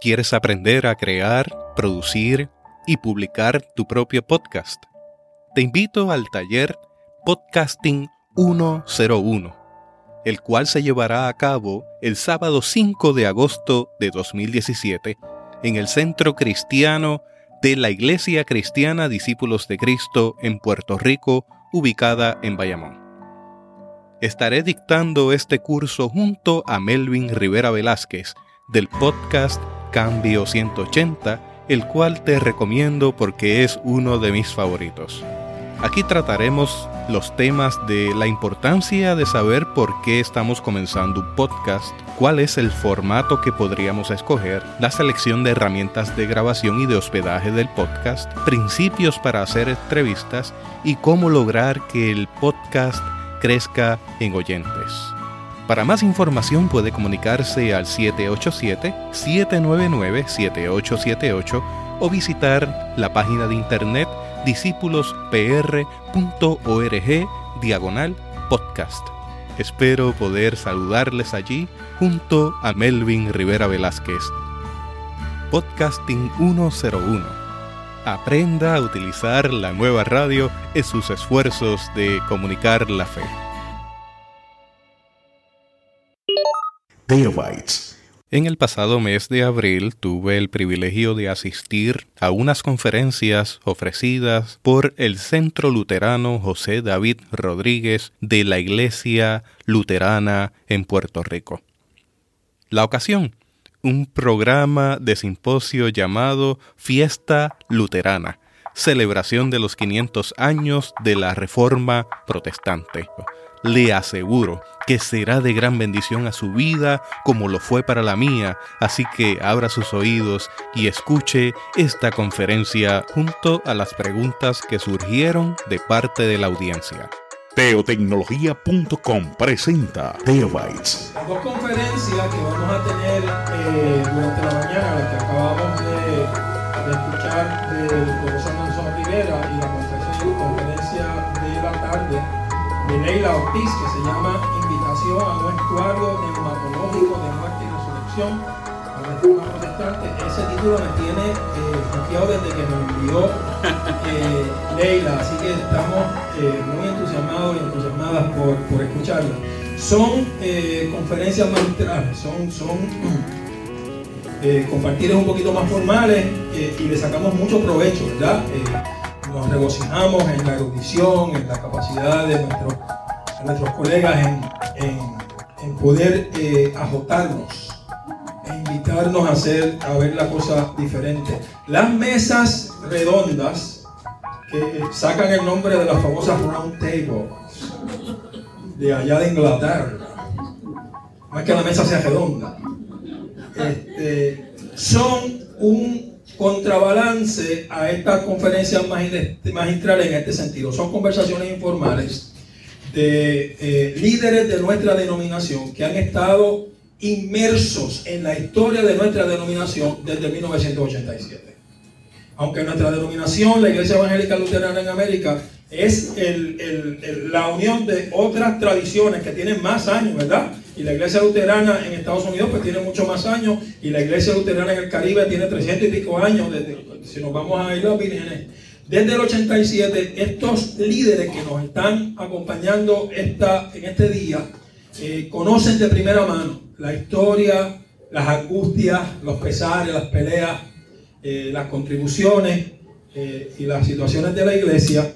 ¿Quieres aprender a crear, producir y publicar tu propio podcast? Te invito al taller Podcasting 101, el cual se llevará a cabo el sábado 5 de agosto de 2017 en el Centro Cristiano de la Iglesia Cristiana Discípulos de Cristo en Puerto Rico, ubicada en Bayamón. Estaré dictando este curso junto a Melvin Rivera Velázquez del podcast Cambio 180, el cual te recomiendo porque es uno de mis favoritos. Aquí trataremos los temas de la importancia de saber por qué estamos comenzando un podcast, cuál es el formato que podríamos escoger, la selección de herramientas de grabación y de hospedaje del podcast, principios para hacer entrevistas y cómo lograr que el podcast crezca en oyentes. Para más información puede comunicarse al 787-799-7878 o visitar la página de internet discípulospr.org diagonal podcast. Espero poder saludarles allí junto a Melvin Rivera Velázquez. Podcasting 101. Aprenda a utilizar la nueva radio en sus esfuerzos de comunicar la fe. En el pasado mes de abril tuve el privilegio de asistir a unas conferencias ofrecidas por el Centro Luterano José David Rodríguez de la Iglesia Luterana en Puerto Rico. La ocasión, un programa de simposio llamado Fiesta Luterana, celebración de los 500 años de la Reforma Protestante le aseguro que será de gran bendición a su vida como lo fue para la mía, así que abra sus oídos y escuche esta conferencia junto a las preguntas que surgieron de parte de la audiencia. Teotecnología.com presenta Teobytes. Las dos conferencias que vamos a tener eh, durante la mañana, las que acabamos de, de escuchar del profesor Manzón Rivera y la conferencia, conferencia de la tarde, de Leila Ortiz que se llama A un estuario neumatológico de muerte y resurrección protestante. Ese título me tiene eh, confiado desde que me envió eh, Leila, así que estamos eh, muy entusiasmados y entusiasmadas por, por escucharla. Son eh, conferencias magistrales, son, son eh, compartires un poquito más formales eh, y le sacamos mucho provecho, ¿verdad? nos regocijamos en la erudición, en la capacidad de, de nuestros colegas en poder eh, ajotarnos e invitarnos a, hacer, a ver la cosa diferente. Las mesas redondas que sacan el nombre de las famosas round tables de allá de Inglaterra, es que la mesa sea redonda, este, son un contrabalance a estas conferencias magistrales en este sentido. Son conversaciones informales de eh, líderes de nuestra denominación que han estado inmersos en la historia de nuestra denominación desde 1987. Aunque nuestra denominación, la Iglesia Evangélica Luterana en América, es la unión de otras tradiciones que tienen más años, ¿verdad? Y la iglesia luterana en Estados Unidos pues tiene mucho más años y la iglesia luterana en el Caribe tiene 300 y pico años, si nos vamos a ir a vírgenes. Desde el 87, estos líderes que nos están acompañando esta, en este día eh, conocen de primera mano la historia, las angustias, los pesares, las peleas, eh, las contribuciones eh, y las situaciones de la iglesia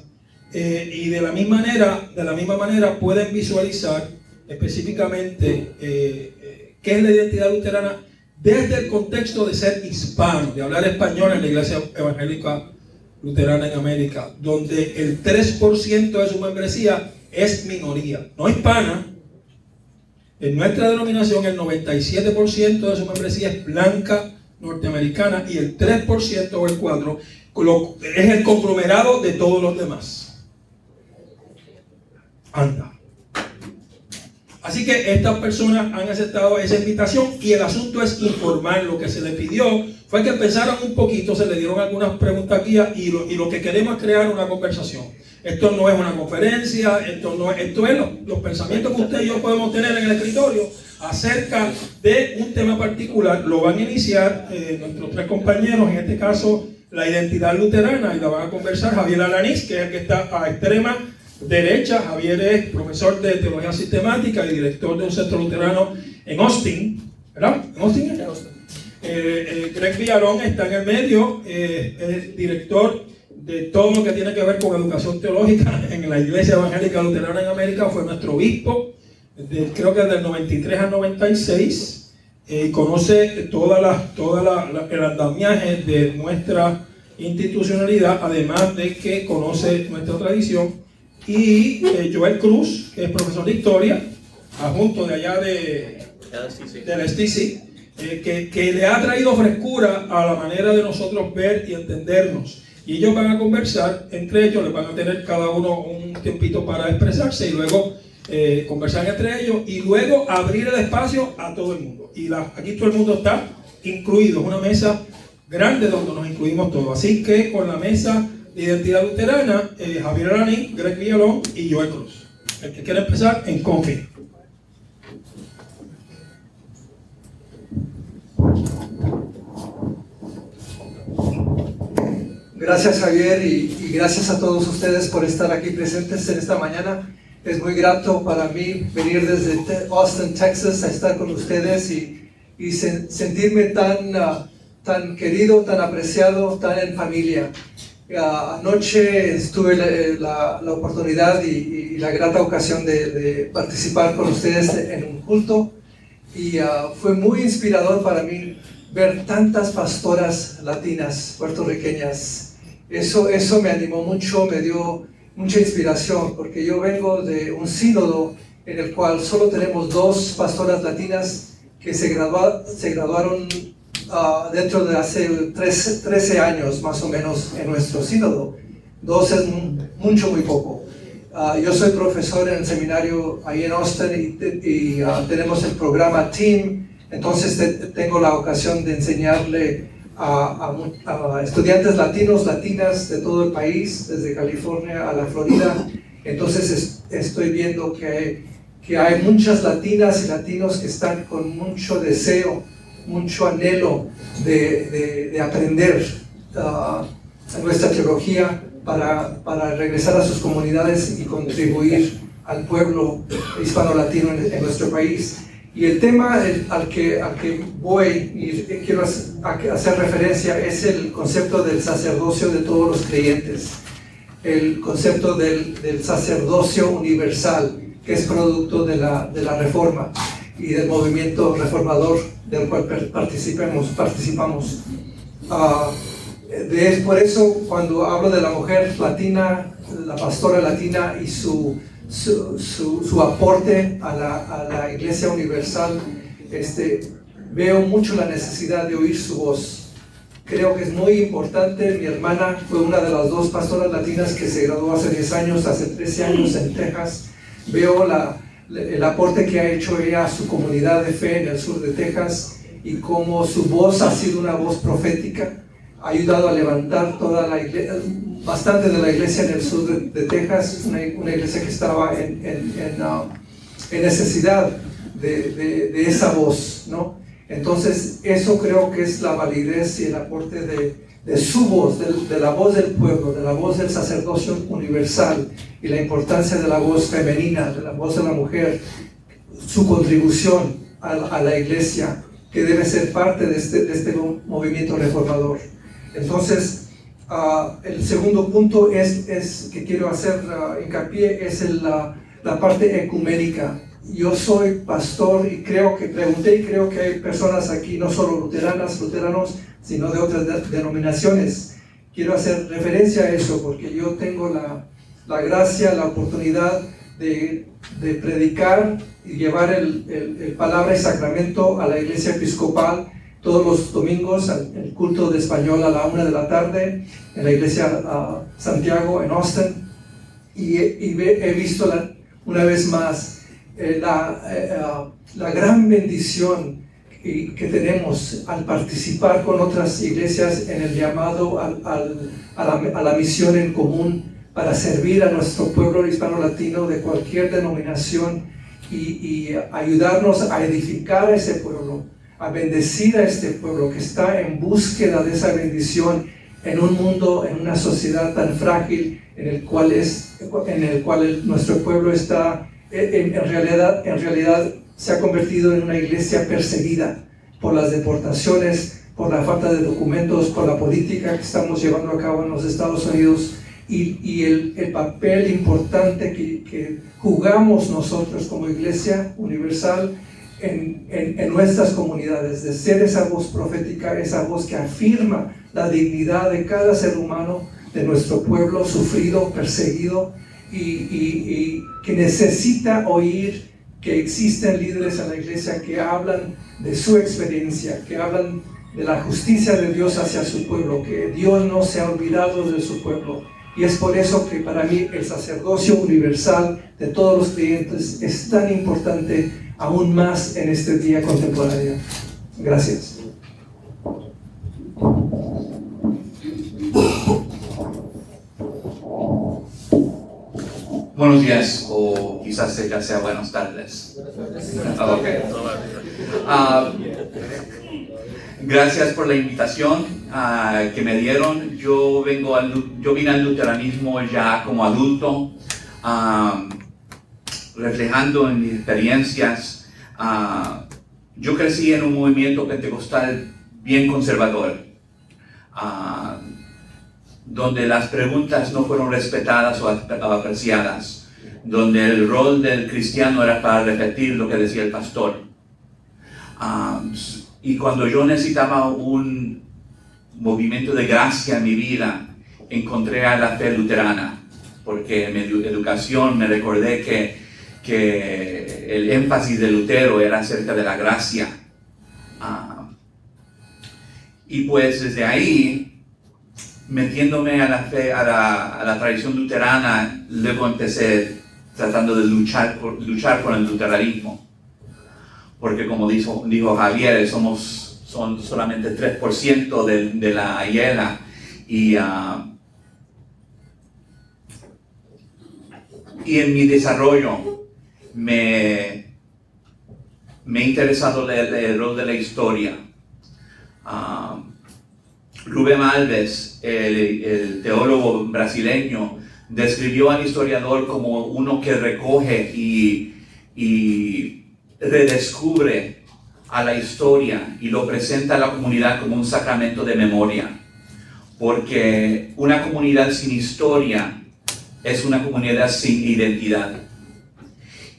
y de la misma manera, de la misma manera pueden visualizar específicamente qué es la identidad luterana desde el contexto de ser hispano, de hablar español en la iglesia evangélica luterana en América, donde el 3% de su membresía es minoría, no hispana. En nuestra denominación el 97% de su membresía es blanca norteamericana y el 3% o el 4% es el conglomerado de todos los demás anda. Así que estas personas han aceptado esa invitación y el asunto es informar. Lo que se les pidió fue que pensaran un poquito, se le dieron algunas preguntas guías y lo, que queremos es crear una conversación. Esto no es una conferencia, esto, no es, esto es los pensamientos que usted y yo podemos tener en el escritorio acerca de un tema particular. Lo van a iniciar eh, nuestros tres compañeros, en este caso la identidad luterana, y la van a conversar Javier Alanís, que es el que está a extrema derecha. Javier es profesor de teología sistemática y director de un centro luterano en Austin, ¿verdad? ¿En Austin? En Austin. Eh, eh, Greg Villarón está en el medio, eh, es director de todo lo que tiene que ver con educación teológica en la Iglesia Evangélica Luterana en América, fue nuestro obispo, creo que del 93 al 96, y conoce toda la, toda la, el andamiaje de nuestra institucionalidad, además de que conoce nuestra tradición. Y Joel Cruz, que es profesor de historia, adjunto de allá de, de la STC, que, le ha traído frescura a la manera de nosotros ver y entendernos. Y ellos van a conversar entre ellos, les van a tener cada uno un tiempito para expresarse y luego eh, conversar entre ellos y luego abrir el espacio a todo el mundo. Y aquí todo el mundo está incluido, es una mesa grande donde nos incluimos todos. Así que con la mesa de identidad luterana, eh, Javier Arani, Greg Villalón y Joel Cruz. El que quiera empezar en Confi. Gracias Javier y, gracias a todos ustedes por estar aquí presentes en esta mañana. Es muy grato para mí venir desde Austin, Texas, a estar con ustedes y, y sentirme tan, ah, tan querido, tan apreciado, tan en familia. Uh, anoche tuve la, la, oportunidad y, la grata ocasión de, de, participar con ustedes en un culto y ah, fue muy inspirador para mí ver tantas pastoras latinas, puertorriqueñas, eso, eso me animó mucho, me dio mucha inspiración, porque yo vengo de un sínodo en el cual solo tenemos dos pastoras latinas que se, se graduaron uh, dentro de hace 13, 13, años más o menos en nuestro sínodo. Dos es mucho, muy poco. Uh, yo soy profesor en el seminario ahí en Austin y, uh, tenemos el programa Team, entonces tengo la ocasión de enseñarle a, estudiantes latinos, latinas de todo el país, desde California a la Florida. Entonces estoy viendo que, que hay muchas latinas y latinos que están con mucho deseo, mucho anhelo de, de, aprender uh, nuestra teología para, para, regresar a sus comunidades y contribuir al pueblo hispano-latino en, en nuestro país. Y el tema al que, al que voy y quiero hacer referencia es el concepto del sacerdocio de todos los creyentes, el concepto del, del sacerdocio universal, que es producto de la, de la, reforma y del movimiento reformador del cual participamos. participamos. Uh, de, por eso, cuando hablo de la mujer latina, la pastora latina y su su, su, aporte a la, a la, Iglesia Universal, este, veo mucho la necesidad de oír su voz. Creo que es muy importante. Mi hermana fue una de las dos pastoras latinas que se graduó hace 10 años, hace 13 años en Texas. Veo la, el aporte que ha hecho ella a su comunidad de fe en el sur de Texas y cómo su voz ha sido una voz profética, ayudado a levantar toda la iglesia, bastante de la iglesia en el sur de, Texas, una, una, iglesia que estaba en, en, en, uh, necesidad de, de, de, esa voz, ¿no? Entonces, eso creo que es la validez y el aporte de, su voz, de, la voz del pueblo, de la voz del sacerdocio universal y la importancia de la voz femenina, de la voz de la mujer, su contribución a, a la iglesia, que debe ser parte de este, de este movimiento reformador. Entonces, Ah, el segundo punto es, es que quiero hacer uh, hincapié es la, la, parte ecuménica. Yo soy pastor y creo que pregunté y creo que hay personas aquí, no solo luteranas, luteranos, sino de otras denominaciones. Quiero hacer referencia a eso porque yo tengo la, la gracia, la oportunidad de, de, predicar y llevar el, el, el palabra y sacramento a la iglesia episcopal todos los domingos el culto de español a la una de la tarde en la iglesia Santiago en Austin. Y, he visto una vez más eh, la, eh, ah, la, gran bendición que, tenemos al participar con otras iglesias en el llamado a, la, a la misión en común para servir a nuestro pueblo hispano-latino de cualquier denominación y, ayudarnos a edificar ese pueblo, a bendecir a este pueblo que está en búsqueda de esa bendición en un mundo, en una sociedad tan frágil en el cual, es, en el cual nuestro pueblo está, en, en, realidad, en realidad se ha convertido en una iglesia perseguida por las deportaciones, por la falta de documentos, por la política que estamos llevando a cabo en los Estados Unidos y, y el, el, papel importante que, jugamos nosotros como iglesia universal en, en, nuestras comunidades, de ser esa voz profética, esa voz que afirma la dignidad de cada ser humano, de nuestro pueblo sufrido, perseguido y, y, y que necesita oír que existen líderes en la iglesia que hablan de su experiencia, que hablan de la justicia de Dios hacia su pueblo, que Dios no se ha olvidado de su pueblo. Y es por eso que para mí el sacerdocio universal de todos los creyentes es tan importante aún más en este día contemporáneo. Gracias. Buenos días, o quizás ya sea buenas tardes. Okay. Uh, Gracias por la invitación uh, que me dieron. Yo, vengo al, yo vine al luteranismo ya como adulto, uh, reflejando en mis experiencias. Uh, yo crecí en un movimiento pentecostal bien conservador, donde las preguntas no fueron respetadas o apreciadas, donde el rol del cristiano era para repetir lo que decía el pastor. Y cuando yo necesitaba un movimiento de gracia en mi vida, encontré a la fe luterana, porque en mi educación me recordé que, que el énfasis de Lutero era acerca de la gracia. Ah, y pues desde ahí, metiéndome a la fe, a la, a la tradición luterana, luego empecé tratando de luchar, por, luchar con el luteranismo porque como dijo, dijo Javier, somos son solamente 3% de, de, la hiela y, uh, y en mi desarrollo me, me ha interesado el, el rol de la historia. Uh, Rubén Alves, el, el, teólogo brasileño, describió al historiador como uno que recoge y, y redescubre a la historia y lo presenta a la comunidad como un sacramento de memoria. Porque una comunidad sin historia es una comunidad sin identidad.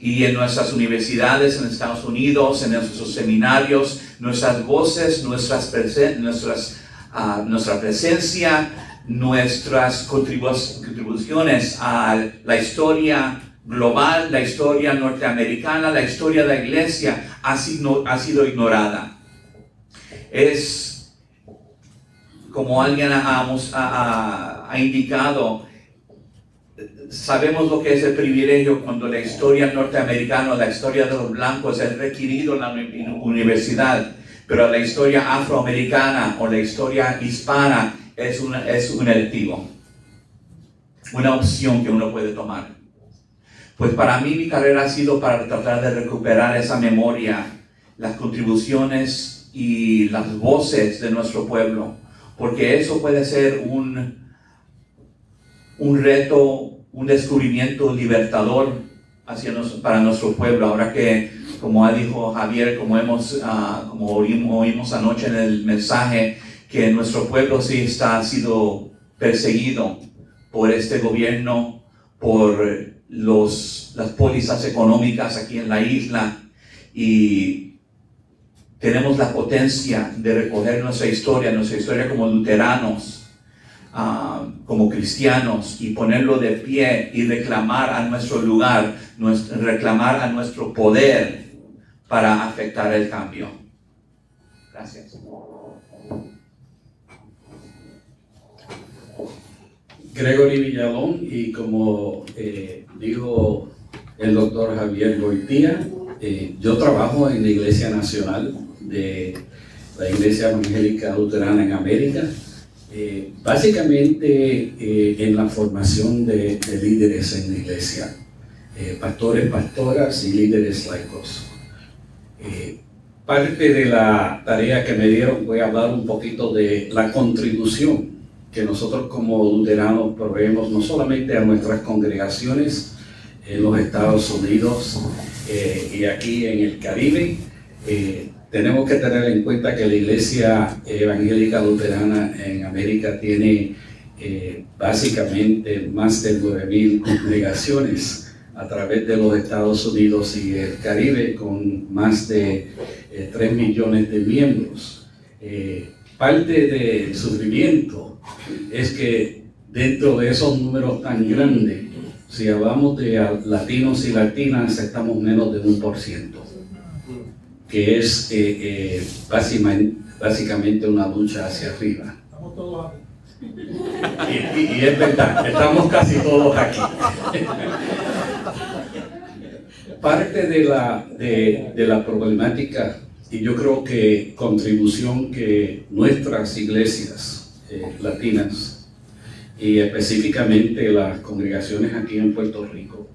Y en nuestras universidades en Estados Unidos, en nuestros seminarios, nuestras voces, nuestras nuestras, uh, nuestra presencia, nuestras contribuciones a la historia global, la historia norteamericana, la historia de la iglesia ha sido, ha sido ignorada. Es como alguien ha, indicado, sabemos lo que es el privilegio cuando la historia norteamericana, la historia de los blancos es requerido en la universidad, pero la historia afroamericana o la historia hispana es, una, es un electivo, una opción que uno puede tomar. Pues para mí mi carrera ha sido para tratar de recuperar esa memoria, las contribuciones y las voces de nuestro pueblo, porque eso puede ser un, un reto, un descubrimiento libertador hacia para nuestro pueblo. Ahora que, como dicho Javier, como, hemos, uh, como oímos, oímos anoche en el mensaje, que nuestro pueblo sí está, ha sido perseguido por este gobierno, por los, las pólizas económicas aquí en la isla y tenemos la potencia de recoger nuestra historia, nuestra historia como luteranos, uh, como cristianos y ponerlo de pie y reclamar a nuestro lugar, nuestro, reclamar a nuestro poder para afectar el cambio. Gracias. Gregory Villalón y como eh, dijo el doctor Javier Goitía, eh, yo trabajo en la Iglesia Nacional de la Iglesia Evangélica Luterana en América, eh, básicamente eh, en la formación de, de, líderes en la iglesia. eh, pastores, pastoras y líderes laicos. Parte de la tarea que me dieron a hablar un poquito de la contribución que nosotros como luteranos proveemos no solamente a nuestras congregaciones en los Estados Unidos eh, y aquí en el Caribe, tenemos que tener en cuenta que la Iglesia Evangélica Luterana en América tiene básicamente más de 9.000 congregaciones a través de los Estados Unidos y el Caribe con más de 3 eh, millones de miembros. Eh, parte del sufrimiento es que dentro de esos números tan grandes, si hablamos de latinos y latinas, estamos menos de un por ciento, que es eh, básicamente, básicamente una lucha hacia arriba. Estamos todos aquí. Y, y, es verdad, estamos casi todos aquí. Parte de la, de, de la problemática y yo creo que contribución que nuestras iglesias eh, latinas y específicamente las congregaciones aquí en Puerto Rico,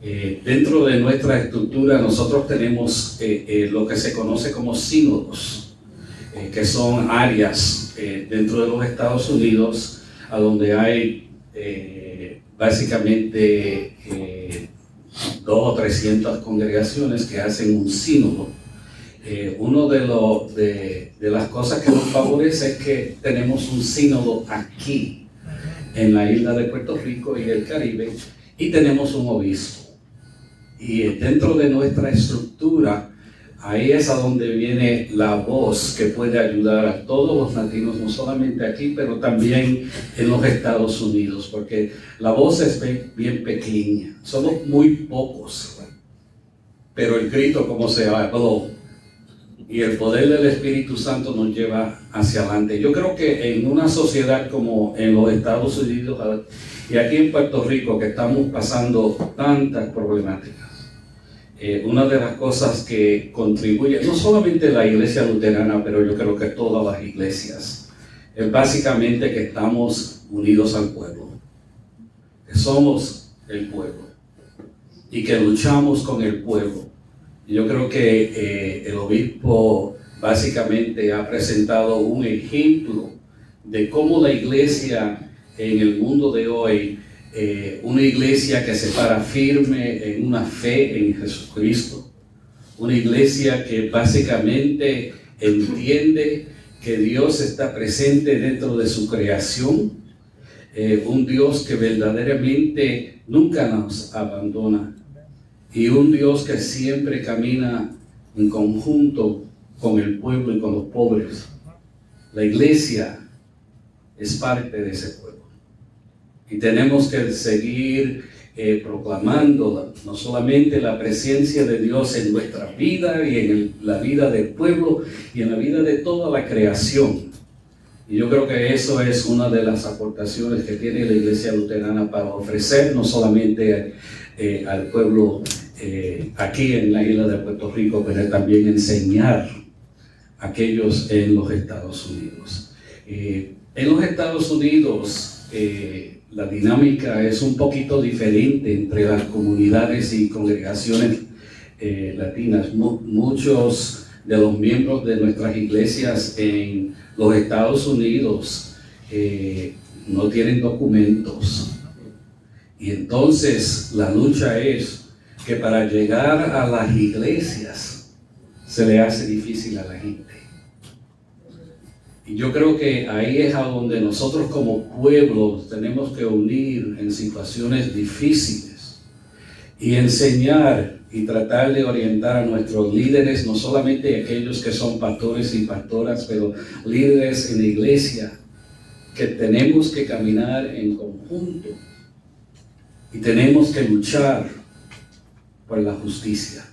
eh, dentro de nuestra estructura nosotros tenemos eh, lo que se conoce como sínodos, que son áreas dentro de los Estados Unidos a donde hay básicamente dos o trescientas congregaciones que hacen un sínodo. Eh, uno de, de, de, las cosas que nos favorece es que tenemos un sínodo aquí, en la isla de Puerto Rico y el Caribe, y tenemos un obispo. Y dentro de nuestra estructura, ahí es a donde viene la voz que puede ayudar a todos los latinos, no solamente aquí, pero también en los Estados Unidos, porque la voz es bien pequeña, somos muy pocos, pero el grito como se habló y el poder del Espíritu Santo nos lleva hacia adelante. Yo creo que en una sociedad como en los Estados Unidos y aquí en Puerto Rico, que estamos pasando tantas problemáticas, eh, una de las cosas que contribuye, no solamente la iglesia luterana, pero yo creo que todas las iglesias, es básicamente que estamos unidos al pueblo, que somos el pueblo y que luchamos con el pueblo. Yo creo que eh, el obispo básicamente ha presentado un ejemplo de cómo la iglesia en el mundo de hoy eh, una iglesia que se para firme en una fe en Jesucristo, una iglesia que básicamente entiende que Dios está presente dentro de su creación, eh, un Dios que verdaderamente nunca nos abandona y un Dios que siempre camina en conjunto con el pueblo y con los pobres. La iglesia es parte de ese pueblo. Y tenemos que seguir eh, proclamando no solamente la presencia de Dios en nuestra vida y en la vida del pueblo y en la vida de toda la creación. Y yo creo que eso es una de las aportaciones que tiene la Iglesia Luterana para ofrecer no solamente eh, al pueblo eh, aquí en la isla de Puerto Rico, pero también enseñar a aquellos en los Estados Unidos. en los Estados Unidos, la dinámica es un poquito diferente entre las comunidades y congregaciones eh, latinas. muchos de los miembros de nuestras iglesias en los Estados Unidos eh, no tienen documentos. Y entonces la lucha es que para llegar a las iglesias se le hace difícil a la gente. Y yo creo que ahí es a donde nosotros como pueblo tenemos que unir en situaciones difíciles y enseñar y tratar de orientar a nuestros líderes, no solamente aquellos que son pastores y pastoras, pero líderes en la iglesia, que tenemos que caminar en conjunto y tenemos que luchar por la justicia.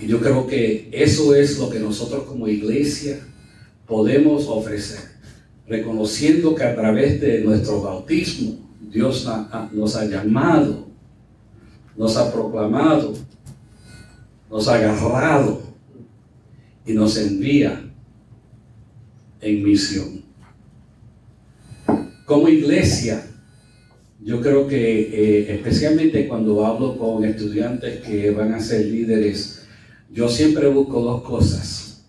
Y yo creo que eso es lo que nosotros como iglesia podemos ofrecer, reconociendo que a través de nuestro bautismo Dios nos ha llamado, nos ha proclamado, nos ha agarrado y nos envía en misión. Como iglesia, yo creo que eh, especialmente cuando hablo con estudiantes que van a ser líderes, yo siempre busco dos cosas.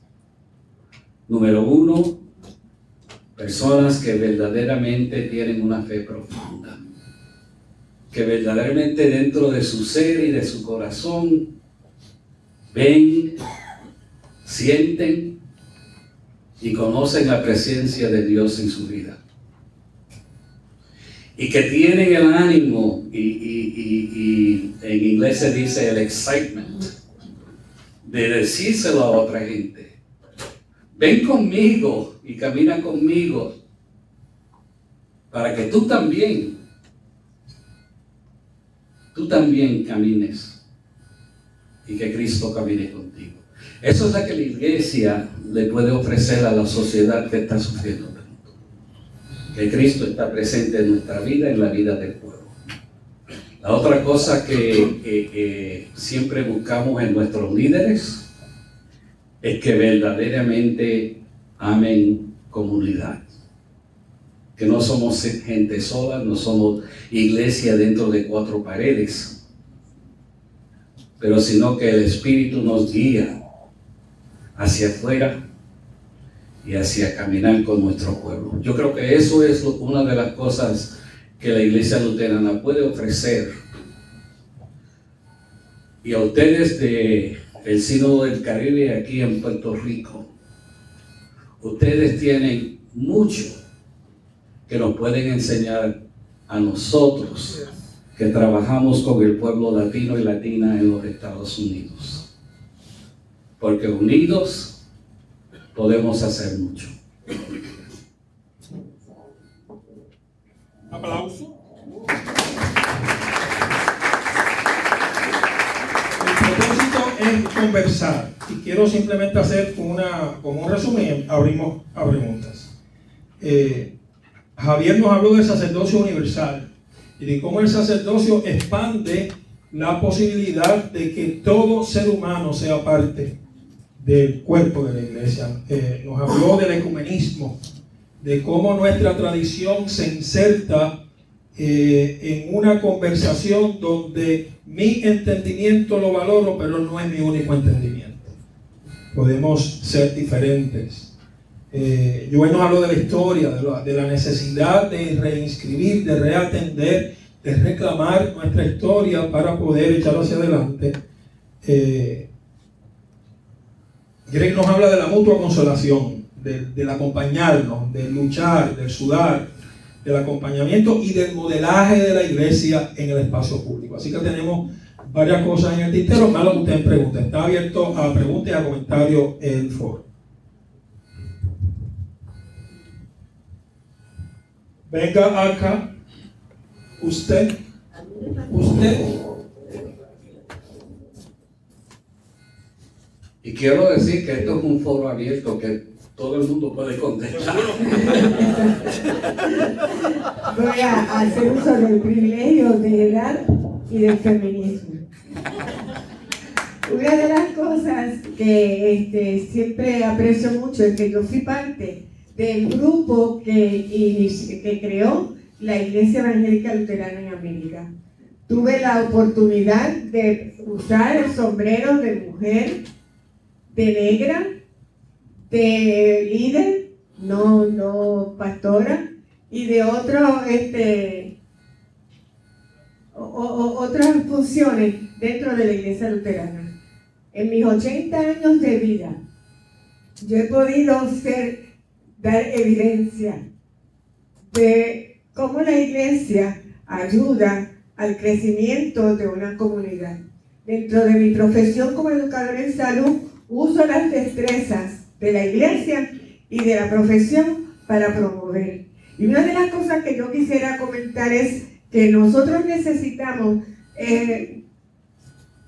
Número uno, personas que verdaderamente tienen una fe profunda, que verdaderamente dentro de su ser y de su corazón ven, sienten y conocen la presencia de Dios en su vida. Y que tienen el ánimo, y, en inglés se dice el excitement, de decírselo a otra gente. Ven conmigo y camina conmigo para que tú también, tú también camines y que Cristo camine contigo. Eso es lo que la iglesia le puede ofrecer a la sociedad que está sufriendo Que Cristo está presente en nuestra vida, en la vida del pueblo. La otra cosa que, siempre buscamos en nuestros líderes es que verdaderamente amen comunidad. Que no somos gente sola, no somos iglesia dentro de cuatro paredes, pero sino que el Espíritu nos guía hacia afuera y hacia caminar con nuestro pueblo. Yo creo que eso es una de las cosas que la iglesia luterana puede ofrecer. Y a ustedes de el Sínodo del Caribe aquí en Puerto Rico, ustedes tienen mucho que nos pueden enseñar a nosotros que trabajamos con el pueblo latino y latina en los Estados Unidos. Porque unidos podemos hacer mucho. Aplauso. El propósito es conversar y quiero simplemente hacer una, como un resumen, abrimos a preguntas. Eh, Javier nos habló del sacerdocio universal y de cómo el sacerdocio expande la posibilidad de que todo ser humano sea parte del cuerpo de la iglesia. Eh, nos habló del ecumenismo, de cómo nuestra tradición se inserta eh, en una conversación donde mi entendimiento lo valoro, pero no es mi único entendimiento. Podemos ser diferentes. Eh, yo nos hablo de la historia, de la, necesidad de reinscribir, de reatender, de reclamar nuestra historia para poder echarlo hacia adelante. Eh, Greg nos habla de la mutua consolación del, acompañarnos, del luchar, del sudar, del acompañamiento y del modelaje de la iglesia en el espacio público. Así que tenemos varias cosas en el tintero, malo que ustedes pregunten. Está abierto a preguntas y a comentarios el foro. Venga acá, usted, usted. Y quiero decir que esto es un foro abierto que todo el mundo puede contestar. Voy a hacer uso del privilegio de edad y del feminismo. Una de las cosas que este, siempre aprecio mucho es que yo fui parte del grupo que, que creó la Iglesia Evangélica Luterana en América. Tuve la oportunidad de usar el sombrero de mujer, de negra, de líder, no, no pastora, y de otro, este, otras funciones dentro de la iglesia luterana. En mis 80 años de vida, yo he podido ser, dar evidencia de cómo la iglesia ayuda al crecimiento de una comunidad. Dentro de mi profesión como educadora en salud, uso las destrezas de la iglesia y de la profesión para promover. Y una de las cosas que yo quisiera comentar es que nosotros necesitamos eh,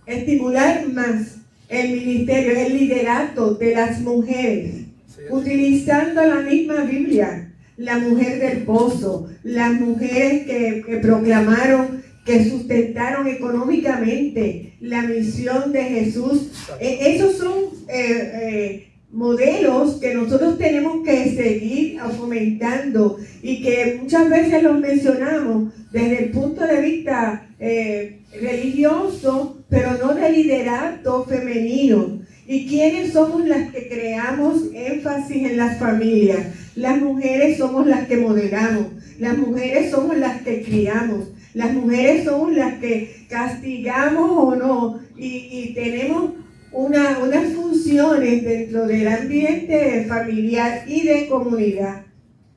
estimular más el ministerio, el liderato de las mujeres, utilizando la misma Biblia, la mujer del pozo, las mujeres que, proclamaron, que sustentaron económicamente la misión de Jesús. E, esos son eh, eh, modelos que nosotros tenemos que seguir fomentando y que muchas veces los mencionamos desde el punto de vista eh, religioso, pero no de liderato femenino. ¿Y quiénes somos las que creamos énfasis en las familias? Las mujeres somos las que modelamos, las mujeres somos las que criamos, las mujeres somos las que castigamos o no y, y tenemos una, unas funciones dentro del ambiente familiar y de comunidad.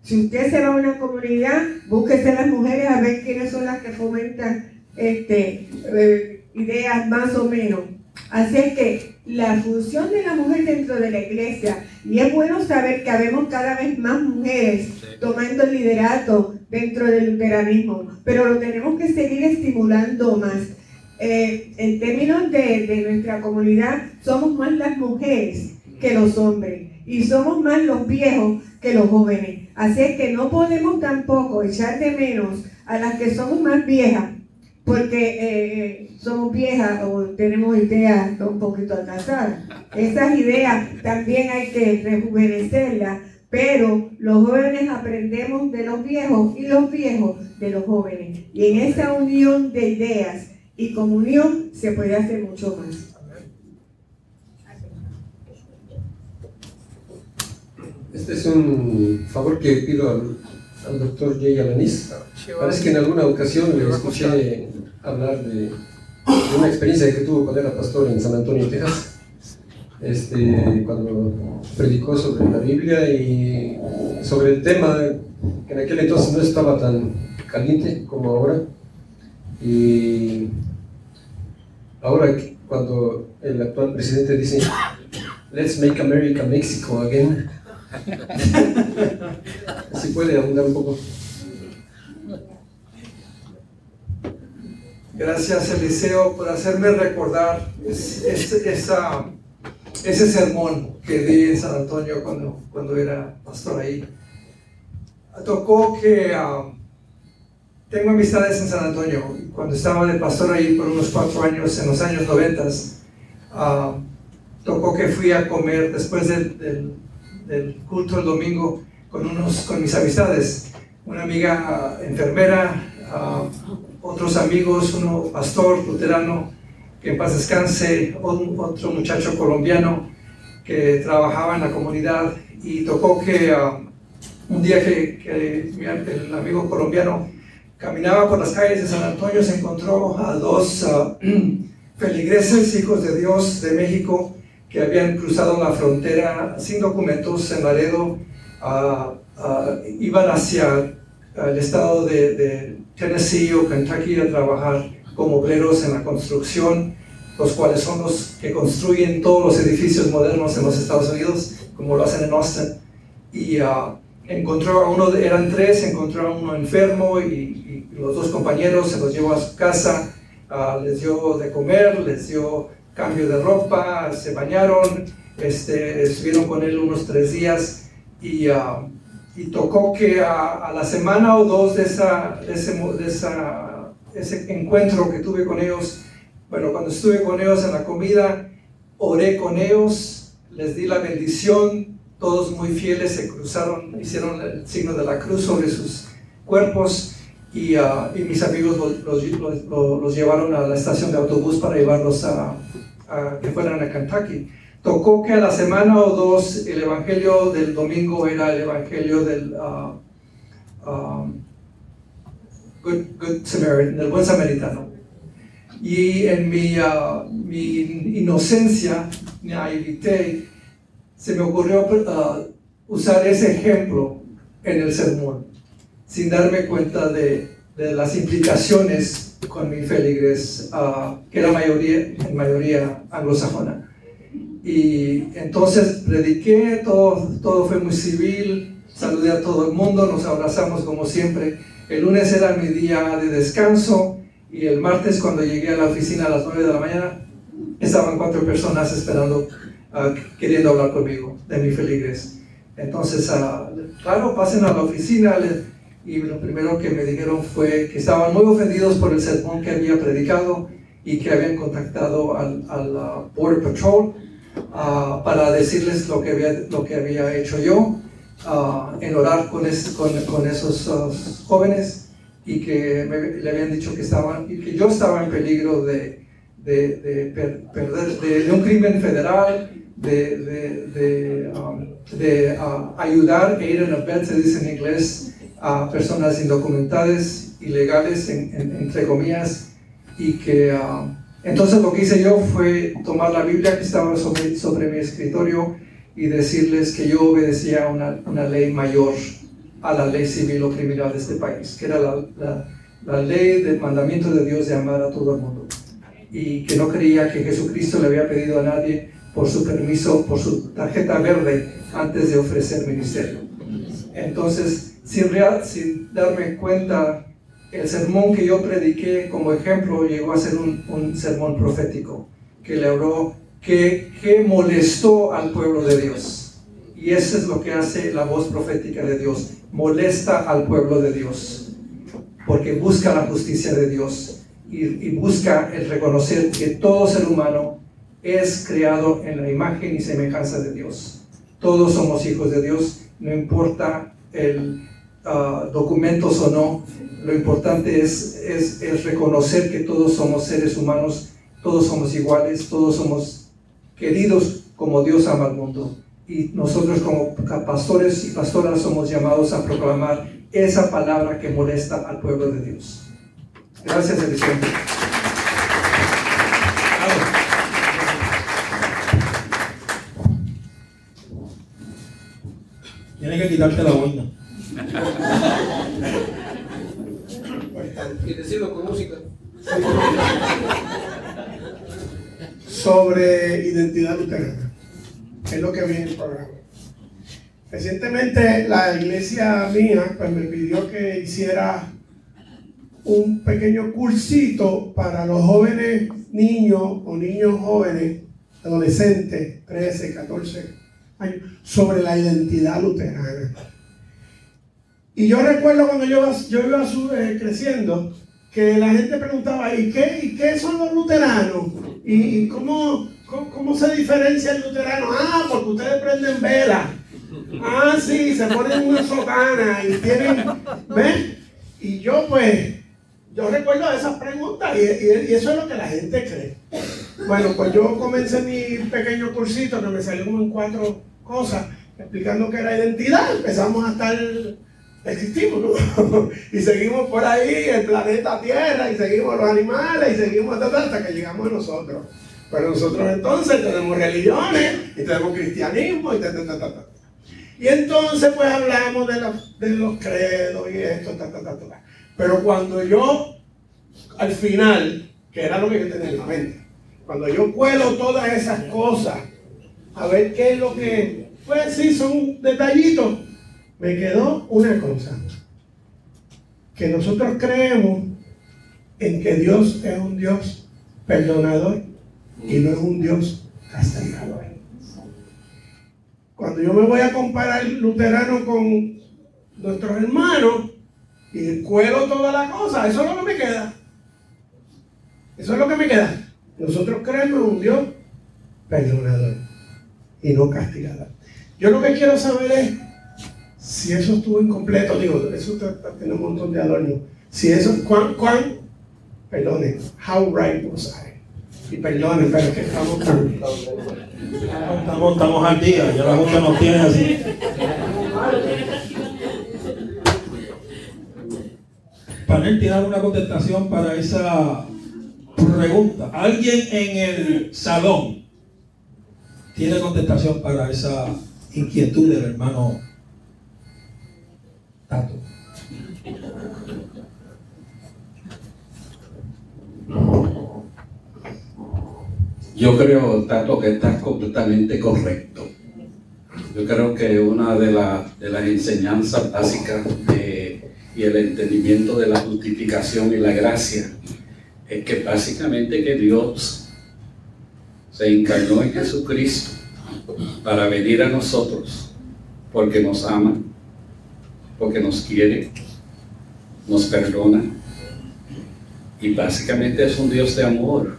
Si usted se va a una comunidad, búsquese las mujeres a ver quiénes son las que fomentan este, eh, ideas más o menos. Así es que la función de la mujer dentro de la iglesia, y es bueno saber que habemos cada vez más mujeres tomando el liderato dentro del luteranismo, pero lo tenemos que seguir estimulando más. Eh, en términos de, de nuestra comunidad, somos más las mujeres que los hombres y somos más los viejos que los jóvenes. Así es que no podemos tampoco echar de menos a las que somos más viejas, porque eh, somos viejas o tenemos ideas un poquito atrasadas. Esas ideas también hay que rejuvenecerlas, pero los jóvenes aprendemos de los viejos y los viejos de los jóvenes. Y en esa unión de ideas y comunión se puede hacer mucho más. Este es un favor que pido al, al doctor Jay Alanis. Parece que en alguna ocasión le escuché hablar de, de, una experiencia que tuvo cuando era pastor en San Antonio, Texas. Este, cuando predicó sobre la Biblia y sobre el tema que en aquel entonces no estaba tan caliente como ahora. Y ahora cuando el actual presidente dice, let's make America Mexico again, si puede abundar un poco. Gracias Eliseo por hacerme recordar ese, esa, ese sermón que di en San Antonio cuando, cuando era pastor ahí. Tocó que uh, tengo amistades en San Antonio. Cuando estaba de pastor ahí por unos cuatro años, en los años noventas, uh, tocó que fui a comer después del, del, del, culto el domingo con, unos, con mis amistades. Una amiga uh, enfermera, otros amigos, uno pastor luterano, que en paz descanse, otro muchacho colombiano que trabajaba en la comunidad y tocó que un día que, el amigo colombiano caminaba por las calles de San Antonio, se encontró a dos uh, feligreses, hijos de Dios de México, que habían cruzado la frontera sin documentos en Laredo, uh, uh, iban hacia el estado de, Tennessee o Kentucky a trabajar como obreros en la construcción, los cuales son los que construyen todos los edificios modernos en los Estados Unidos, como lo hacen en Austin. Y encontró a uno, eran tres, encontró a uno enfermo y, y, los dos compañeros se los llevó a su casa, uh, les dio de comer, les dio cambio de ropa, se bañaron, este, estuvieron con él unos tres días y, uh, y tocó que a, a, la semana o dos de, esa, de, ese, de esa, ese encuentro que tuve con ellos, bueno, cuando estuve con ellos en la comida, oré con ellos, les di la bendición, todos muy fieles se cruzaron, hicieron el signo de la cruz sobre sus cuerpos y, uh, y mis amigos los, los, los, los, llevaron a la estación de autobús para llevarlos a, a, que fueran a Kentucky. Tocó que a la semana o dos el evangelio del domingo era el evangelio del uh, good, good Samaritan, del buen samaritano. Y en mi, uh, mi inocencia, naivete, se me ocurrió uh, usar ese ejemplo en el sermón, sin darme cuenta de, de las implicaciones con mi feligres, uh, que era mayoría, en mayoría anglosajona. Y entonces prediqué, todo, todo fue muy civil, saludé a todo el mundo, nos abrazamos como siempre. El lunes era mi día de descanso y el martes cuando llegué a la oficina a las 9 de la mañana, estaban cuatro personas esperando Uh, queriendo hablar conmigo de mi feligres. Entonces, uh, claro, pasen a la oficina y lo primero que me dijeron fue que estaban muy ofendidos por el sermón que había predicado y que habían contactado al, Border Patrol ah, para decirles lo que había hecho yo, ah, en orar con, con, con esos ah, jóvenes y que me, le habían dicho que, estaban, y que yo estaba en peligro de, de, de perder, de, un crimen federal, de, de, um, de ayudar ir en el se dice en inglés, a personas indocumentadas, ilegales, entre comillas, y que um, entonces lo que hice yo fue tomar la Biblia que estaba sobre, sobre mi escritorio y decirles que yo obedecía una, una ley mayor a la ley civil o criminal de este país, que era la, la, ley del mandamiento de Dios de amar a todo el mundo. Y que no creía que Jesucristo le había pedido a nadie por su permiso, por su tarjeta verde antes de ofrecer ministerio. Entonces, sin, real, sin darme cuenta, el sermón que yo prediqué como ejemplo llegó a ser un, un sermón profético que le habló, que, molestó al pueblo de Dios. Y eso es lo que hace la voz profética de Dios molesta al pueblo de Dios, porque busca la justicia de Dios y, busca el reconocer que todo ser humano es creado en la imagen y semejanza de Dios. Todos somos hijos de Dios, no importa el uh, documentos o no, lo importante es, es, es reconocer que todos somos seres humanos, todos somos iguales, todos somos queridos como Dios ama al mundo y nosotros como pastores y pastoras somos llamados a proclamar esa palabra que molesta al pueblo de Dios. Gracias, Eliseo. Tienes que quitarte la boina. y decirlo con música. Sobre identidad luterana es lo que viene en el programa. Recientemente la iglesia mía pues, me pidió que hiciera un pequeño cursito para los jóvenes niños o niños jóvenes, adolescentes, 13, 14 años, sobre la identidad luterana. Y yo recuerdo cuando yo, yo iba eh, creciendo, que la gente preguntaba, ¿y qué, ¿y qué son los luteranos? ¿Y, cómo, cómo, se diferencia el luterano? Ah, porque ustedes prenden vela. Ah, sí, se ponen una sotana y tienen, ¿ven? Y yo pues, yo recuerdo esas preguntas y, y, eso es lo que la gente cree. Bueno, pues yo comencé mi pequeño cursito que me salió como en cuatro cosas, explicando que era identidad. Empezamos a estar existimos, y seguimos por ahí, el planeta Tierra, y seguimos los animales, y seguimos hasta, que llegamos a nosotros. Pero nosotros entonces tenemos religiones, y tenemos cristianismo, y ta, ta, ta, ta, Y entonces pues hablamos de, de los credos y esto, ta, ta, ta, ta. Pero cuando yo, al final, que era lo que yo tenía en la mente, cuando yo cuelo todas esas cosas, a ver qué es lo que, pues sí, son detallitos, me quedó una cosa, que nosotros creemos en que Dios es un Dios perdonador y no es un Dios castigador. Cuando yo me voy a comparar luterano con nuestros hermanos y cuelo toda la cosa, eso es lo que me queda. Eso es lo que me queda. Nosotros creemos en un Dios perdonador y no castigador. Yo lo que quiero saber es si eso estuvo incompleto, digo, eso tiene un montón de adornos. Si eso, ¿cuán, cuán? Perdone, how right was I? Y perdone, pero es que estamos tan... Estamos, estamos al día, ya la Junta nos tiene así. Panel, ¿tiene alguna contestación para esa pregunta? ¿Alguien en el salón tiene contestación para esa inquietud del hermano yo creo, Tato, que estás completamente correcto. Yo creo que una de, de las enseñanzas básicas y el entendimiento de la justificación y la gracia es que básicamente que Dios se encarnó en Jesucristo para venir a nosotros porque nos ama porque nos quiere, nos perdona y básicamente es un Dios de amor.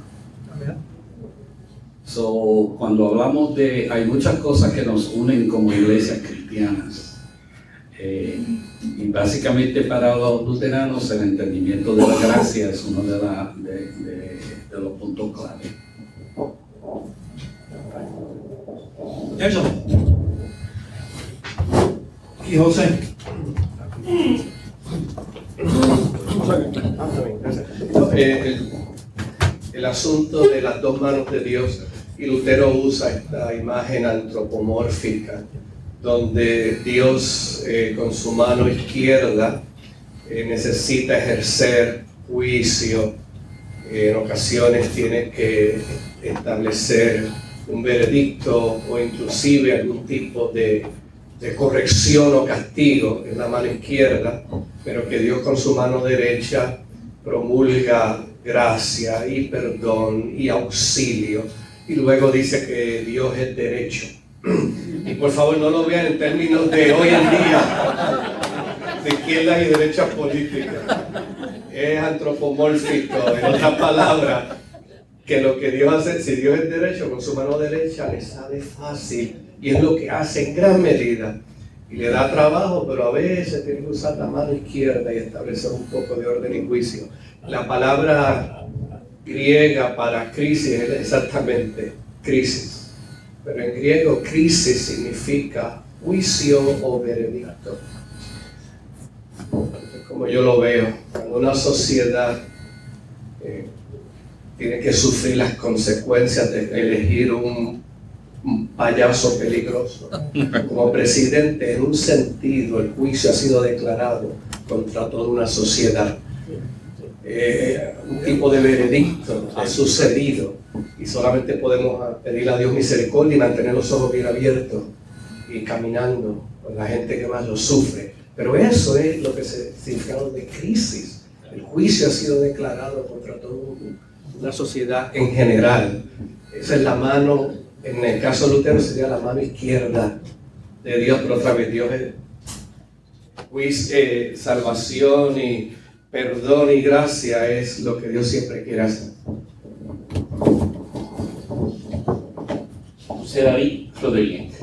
So, cuando hablamos de, hay muchas cosas que nos unen como iglesias cristianas. Eh, y básicamente para los luteranos el entendimiento de la gracia es uno de, la, de, de, de los puntos clave. Nelson. Y José. El, asunto de las dos manos de Dios, y Lutero usa esta imagen antropomórfica, donde Dios eh, con su mano izquierda eh, necesita ejercer juicio, en ocasiones tiene que establecer un veredicto o inclusive algún tipo de, corrección o castigo en la mano izquierda, pero que Dios con su mano derecha promulga gracia y perdón y auxilio. Y luego dice que Dios es derecho. Y por favor no lo vean en términos de hoy en día, de izquierda y derecha política. Es antropomórfico, en otras palabras, que lo que Dios hace, si Dios es derecho, con su mano derecha le sabe fácil y es lo que hace en gran medida. Y le da trabajo, pero a veces tiene que usar la mano izquierda y establecer un poco de orden y juicio. La palabra griega para crisis es exactamente crisis. Pero en griego crisis significa juicio o veredicto. Como yo lo veo, cuando una sociedad eh, tiene que sufrir las consecuencias de elegir un, payaso peligroso como presidente, en un sentido el juicio ha sido declarado contra toda una sociedad eh, un tipo de veredicto ha sucedido y solamente podemos pedirle a Dios misericordia y mantener los ojos bien abiertos y caminando con la gente que más lo sufre. Pero eso es lo que se significa de crisis. El juicio ha sido declarado contra toda una sociedad en general. Esa es la mano, en el caso de Lutero sería la mano izquierda de Dios, pero otra vez Dios es eh, salvación y perdón y gracia es lo que Dios siempre quiere hacer. José David Rodríguez.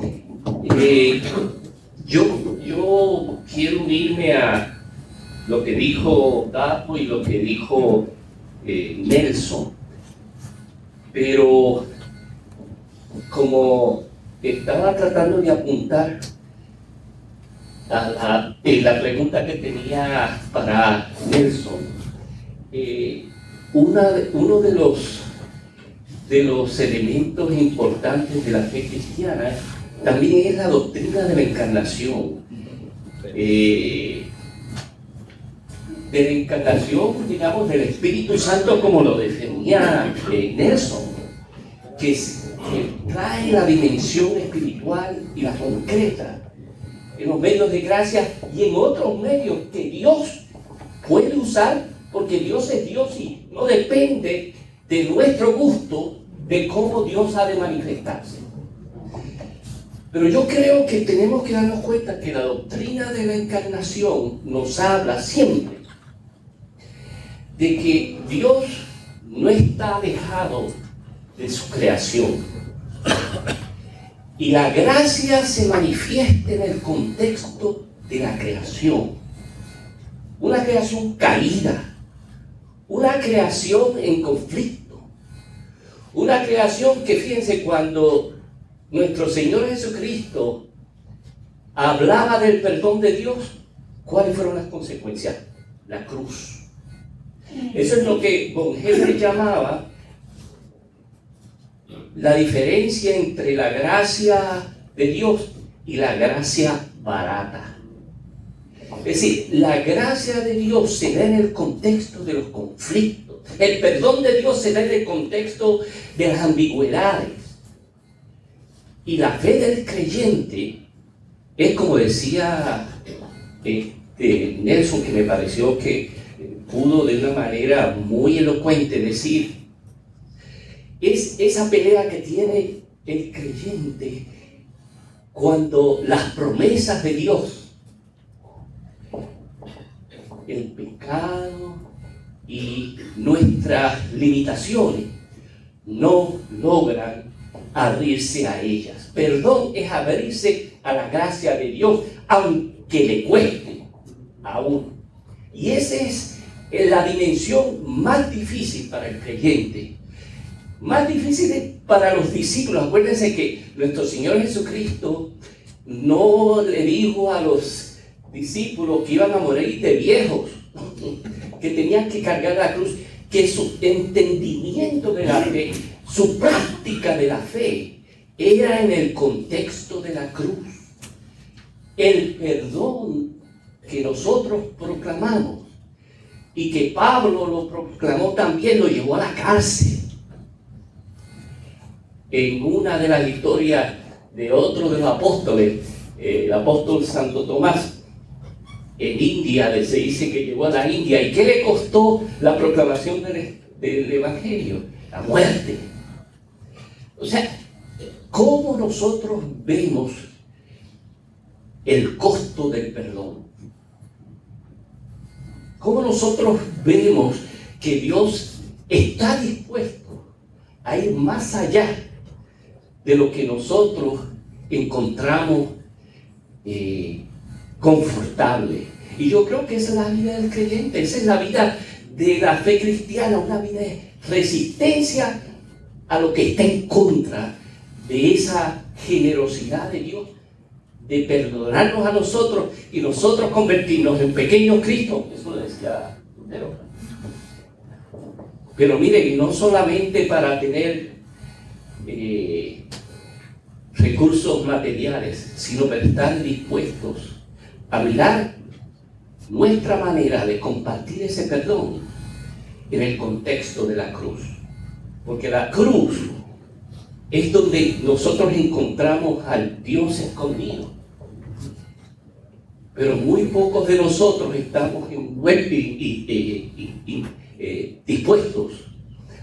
Yo, yo quiero unirme a lo que dijo Dapo y lo que dijo eh, Nelson, pero como estaba tratando de apuntar a la, la pregunta que tenía para Nelson, eh, una uno de los, de los elementos importantes de la fe cristiana también es la doctrina de la encarnación. Eh, de la encarnación, digamos, del Espíritu Santo como lo definía eh, Nelson, que, trae la dimensión espiritual y la concreta en los medios de gracia y en otros medios que Dios puede usar, porque Dios es Dios y no depende de nuestro gusto de cómo Dios ha de manifestarse. Pero yo creo que tenemos que darnos cuenta que la doctrina de la encarnación nos habla siempre de que Dios no está alejado de su creación. Y la gracia se manifiesta en el contexto de la creación. Una creación caída. Una creación en conflicto. Una creación que, fíjense, cuando nuestro Señor Jesucristo hablaba del perdón de Dios, ¿cuáles fueron las consecuencias? La cruz. Eso es lo que Von Henry llamaba la diferencia entre la gracia de Dios y la gracia barata. Es decir, la gracia de Dios se da en el contexto de los conflictos. El perdón de Dios se da en el contexto de las ambigüedades. Y la fe del creyente es como decía este, Nelson, que me pareció que pudo de una manera muy elocuente decir, es esa pelea que tiene el creyente cuando las promesas de Dios, el pecado y nuestras limitaciones no logran abrirse a ellas. Perdón es abrirse a la gracia de Dios, aunque le cueste aún. Y esa es la dimensión más difícil para el creyente. Más difícil para los discípulos. Acuérdense que nuestro Señor Jesucristo no le dijo a los discípulos que iban a morir de viejos, que tenían que cargar la cruz, que su entendimiento de la fe, su práctica de la fe, era en el contexto de la cruz. El perdón que nosotros proclamamos y que Pablo lo proclamó también, lo llevó a la cárcel. En una de las historias de otro de los apóstoles, eh, el apóstol Santo Tomás, en India, se dice que llegó a la India. ¿Y qué le costó la proclamación del, del Evangelio? La muerte. O sea, ¿cómo nosotros vemos el costo del perdón? ¿Cómo nosotros vemos que Dios está dispuesto a ir más allá de lo que nosotros encontramos eh, confortable. Y yo creo que esa es la vida del creyente, esa es la vida de la fe cristiana, una vida de resistencia a lo que está en contra de esa generosidad de Dios, de perdonarnos a nosotros y nosotros convertirnos en pequeños Cristos. Eso lo decía Lutero. Pero miren, no solamente para tener eh, recursos materiales, sino para estar dispuestos a mirar nuestra manera de compartir ese perdón en el contexto de la cruz. Porque la cruz es donde nosotros encontramos al Dios escondido. Pero muy pocos de nosotros estamos y, y, eh, dispuestos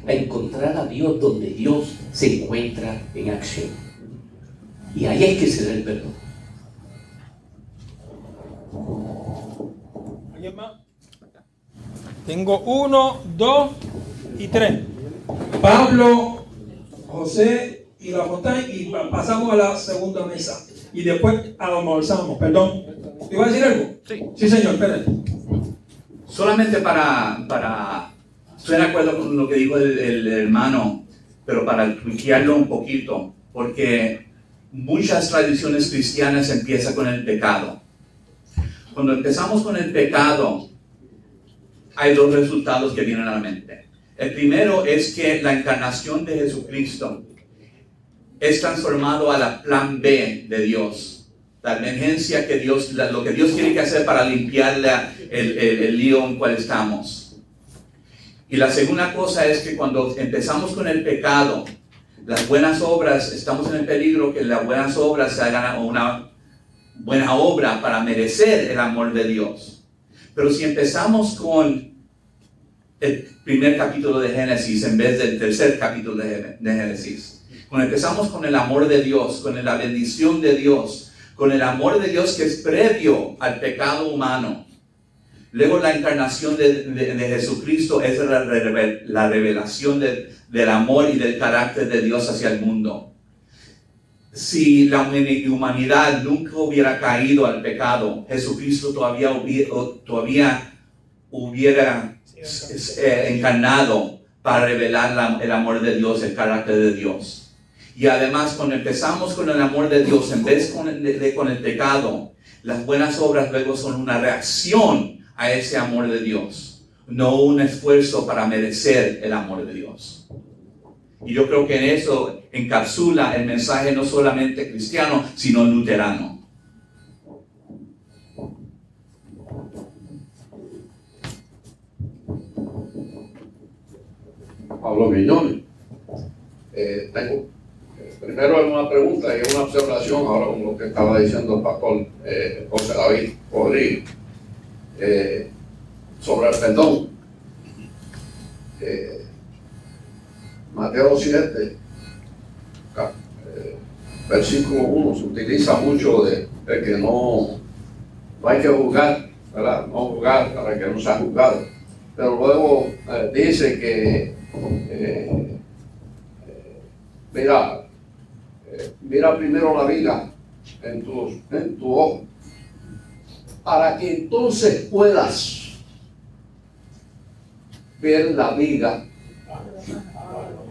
a encontrar a Dios donde Dios se encuentra en acción. Y ahí es que se da el perdón. ¿Alguien más? Tengo uno, dos y tres. Pablo, José y la Fontaine y pasamos a la segunda mesa. Y después almorzamos, perdón. ¿Te iba a decir algo? Sí. Sí, señor, espérate. Solamente para, para, estoy de acuerdo con lo que dijo el, el hermano, pero para tweakearlo un poquito, porque muchas tradiciones cristianas empiezan con el pecado. Cuando empezamos con el pecado, hay dos resultados que vienen a la mente. El primero es que la encarnación de Jesucristo es transformado a la plan B de Dios. La emergencia que Dios, lo que Dios tiene que hacer para limpiar el, el, el lío en cual estamos. Y la segunda cosa es que cuando empezamos con el pecado, las buenas obras, estamos en el peligro que las buenas obras se hagan una buena obra para merecer el amor de Dios. Pero si empezamos con el primer capítulo de Génesis en vez del tercer capítulo de, Génesis, cuando empezamos con el amor de Dios, con la bendición de Dios, con el amor de Dios que es previo al pecado humano, Luego la encarnación de, Jesucristo es la, la revelación del amor y del carácter de Dios hacia el mundo. Si la humanidad nunca hubiera caído al pecado, Jesucristo todavía hubiera, todavía hubiera eh, encarnado para revelar el amor de Dios, el carácter de Dios. Y además, cuando empezamos con el amor de Dios, en vez de, con el pecado, las buenas obras luego son una reacción a ese amor de Dios, no un esfuerzo para merecer el amor de Dios. Y yo creo que en eso encapsula el mensaje no solamente cristiano, sino luterano. Pablo Guillón. Eh, tengo eh, primero una pregunta y una observación ahora con lo que estaba diciendo el pastor eh, José David Rodríguez. Eh, sobre el perdón. Eh, Mateo 7, eh, versículo 1, se utiliza mucho de, que no, no, hay que juzgar, ¿verdad? No juzgar para que no sea juzgado. Pero luego dice que, mira, mira primero la viga en tu, en tu ojo, para que entonces puedas ver la viga,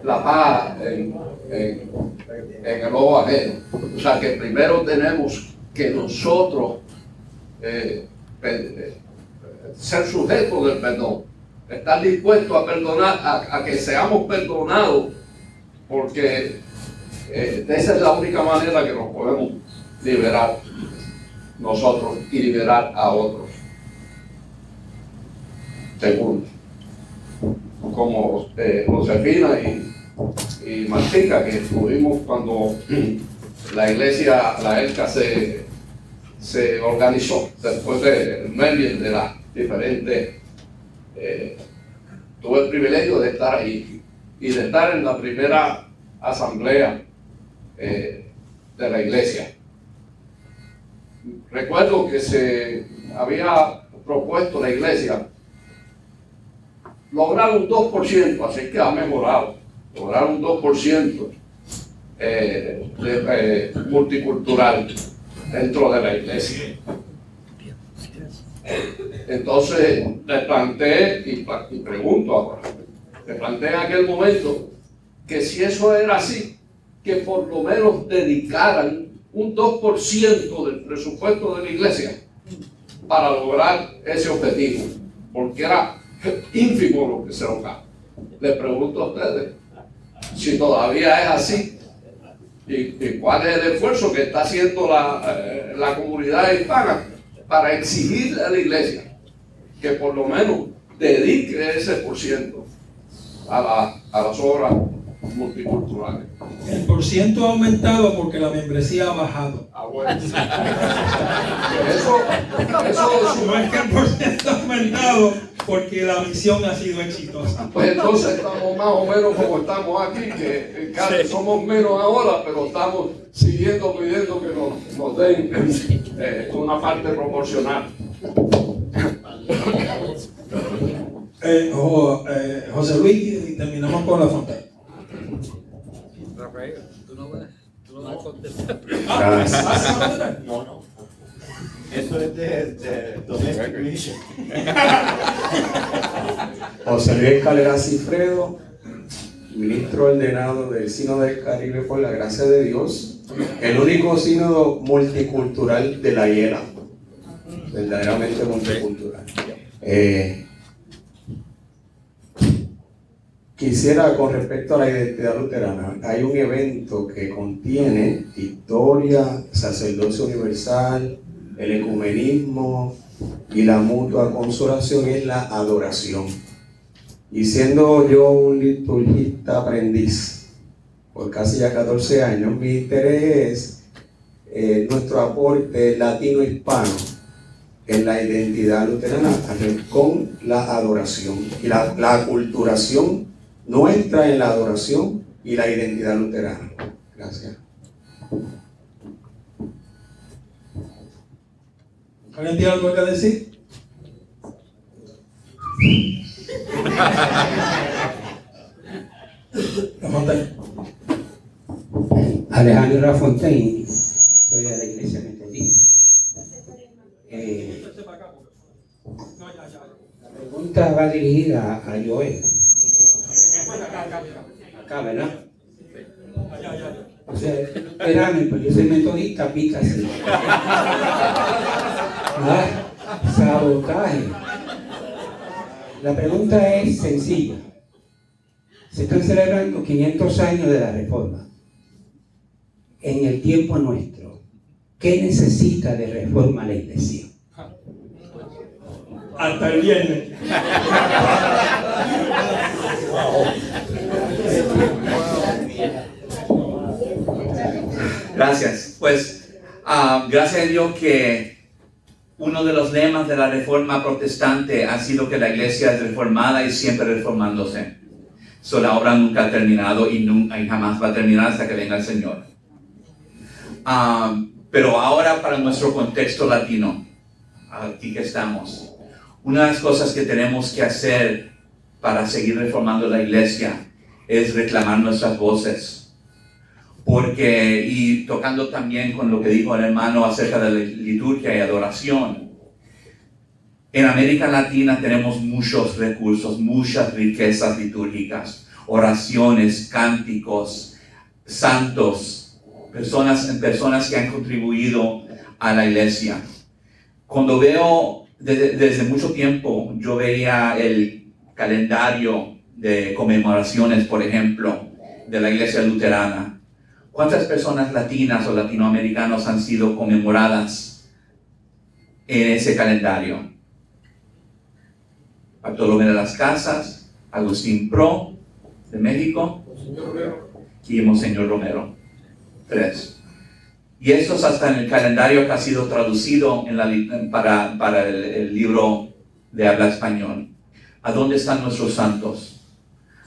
la paz en, el ojo ajeno. O sea que primero tenemos que nosotros eh, eh, ser sujetos del perdón, estar dispuestos a perdonar, a, a que seamos perdonados, porque eh, esa es la única manera que nos podemos liberar nosotros y liberar a otros. Segundo, como eh, Josefina y, y Martica, que estuvimos cuando la iglesia, la ELCA se, se organizó después del medio de las diferentes. eh, tuve el privilegio de estar ahí y de estar en la primera asamblea eh, de la iglesia. Recuerdo que se había propuesto la iglesia lograr un 2%, así que ha mejorado, lograr un 2% eh, de, eh, multicultural dentro de la iglesia. Entonces le planteé y, y pregunto ahora, le planteé en aquel momento que si eso era así, que por lo menos dedicaran un 2% del presupuesto de la iglesia para lograr ese objetivo, porque era ínfimo lo que se lograba. Le pregunto a ustedes si todavía es así y, y cuál es el esfuerzo que está haciendo la, eh, la comunidad hispana para exigir a la iglesia que por lo menos dedique ese por ciento a, la- a las obras multiculturales. El por ciento ha aumentado porque la membresía ha bajado. Ah, bueno. Eso, eso no es que el por ciento ha aumentado porque la misión ha sido exitosa. Pues entonces estamos más o menos como estamos aquí, que eh, casi somos menos ahora, pero estamos siguiendo pidiendo que nos, nos den eh, una parte proporcional. Eh, eh, José Luis, y terminamos con la frontera. Rafael, tú no vas, tú no vas a contestar. Gracias. No, no. Eso es de, de Domestic. José Luis Calera Cifredo, ministro ordenado del Sínodo del Caribe por la gracia de Dios, el único sínodo multicultural de la hiela, verdaderamente multicultural. Eh, quisiera con respecto a la identidad luterana, hay un evento que contiene historia, sacerdocio universal, el ecumenismo y la mutua consolación es la adoración. Y siendo yo un liturgista aprendiz por casi ya 14 años, mi interés es eh, nuestro aporte latino-hispano en la identidad luterana con la adoración y la, la aculturación nuestra en la adoración y la identidad luterana. Gracias. ¿Alguien tiene algo que decir? La Fontaine. Alejandro Lafontaine, soy de la iglesia metodista. Eh, la pregunta va dirigida a Joel. Acá, ¿verdad? O sea, espérame, pues yo soy metodista, pica así. Ah, Sabotaje. La pregunta es sencilla. Se están celebrando 500 años de la reforma. En el tiempo nuestro, ¿qué necesita de reforma la iglesia? Hasta el viernes. Gracias. Pues ah, gracias a Dios que uno de los lemas de la reforma protestante ha sido que la iglesia es reformada y siempre reformándose. So, la obra nunca ha terminado y, nunca, y jamás va a terminar hasta que venga el Señor. Ah, pero ahora para nuestro contexto latino, aquí que estamos, una de las cosas que tenemos que hacer para seguir reformando la iglesia es reclamar nuestras voces porque, y tocando también con lo que dijo el hermano acerca de la liturgia y adoración, en América Latina tenemos muchos recursos, muchas riquezas litúrgicas, oraciones, cánticos, santos, personas, personas que han contribuido a la iglesia. Cuando veo, desde, desde mucho tiempo, yo veía el calendario de conmemoraciones, por ejemplo, de la iglesia luterana. ¿Cuántas personas latinas o latinoamericanos han sido conmemoradas en ese calendario? Bartolomé de las Casas, Agustín Pro de México y Monseñor Romero. Tres. Y eso es hasta en el calendario que ha sido traducido en la, para, para el, el libro de habla español. ¿A dónde están nuestros santos?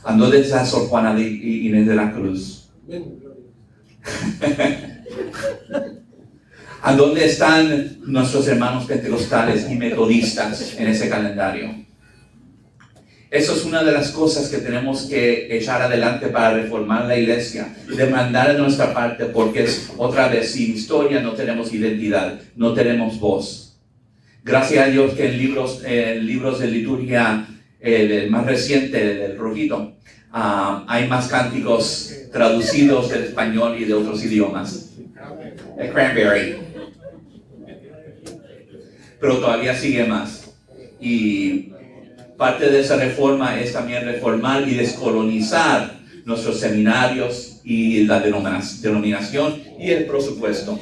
¿A dónde está Sor Juana de Inés de la Cruz? ¿A dónde están nuestros hermanos pentecostales y metodistas en ese calendario? Eso es una de las cosas que tenemos que echar adelante para reformar la iglesia, demandar de nuestra parte, porque es otra vez sin historia no tenemos identidad, no tenemos voz. Gracias a Dios que en libros, en libros de liturgia, el más reciente, del rojito, uh, hay más cánticos traducidos del español y de otros idiomas. El cranberry. Pero todavía sigue más. Y Parte de esa reforma es también reformar y descolonizar nuestros seminarios y la denominación y el presupuesto.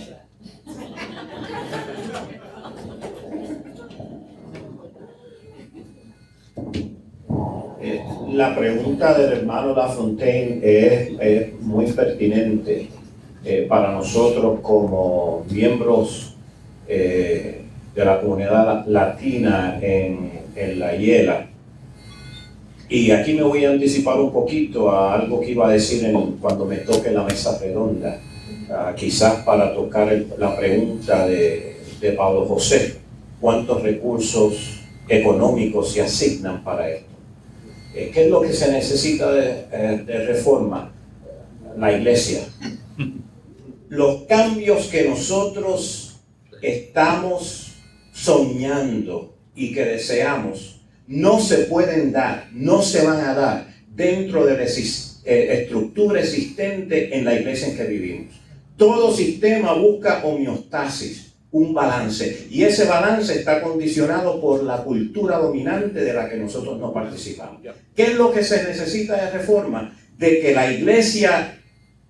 Eh, la pregunta del hermano Lafontaine es, es muy pertinente eh, para nosotros como miembros eh, de la comunidad latina en, en la Hiela. Y aquí me voy a anticipar un poquito a algo que iba a decir cuando me toque la mesa redonda, uh, quizás para tocar la pregunta de, de, Pablo José, ¿cuántos recursos económicos se asignan para esto? Eh, ¿Qué es lo que se necesita de, eh, de reforma? La iglesia. Los cambios que nosotros estamos soñando y que deseamos no se pueden dar, no se van a dar dentro de la eh, estructura existente en la iglesia en que vivimos. Todo sistema busca homeostasis, un balance, y ese balance está condicionado por la cultura dominante de la que nosotros no participamos. ¿Qué es lo que se necesita de reforma? De que la iglesia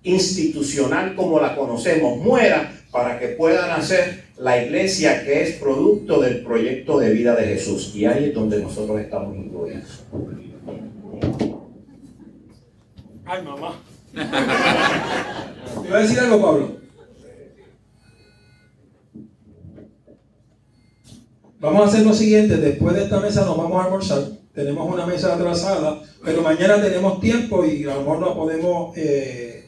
institucional como la conocemos muera para que puedan hacer la iglesia que es producto del proyecto de vida de Jesús. Y ahí es donde nosotros estamos incluidos. Ay, mamá. ¿Te iba a decir algo, Pablo? Vamos a hacer lo siguiente, después de esta mesa nos vamos a almorzar. Tenemos una mesa atrasada, pero mañana tenemos tiempo y a lo mejor nos podemos eh,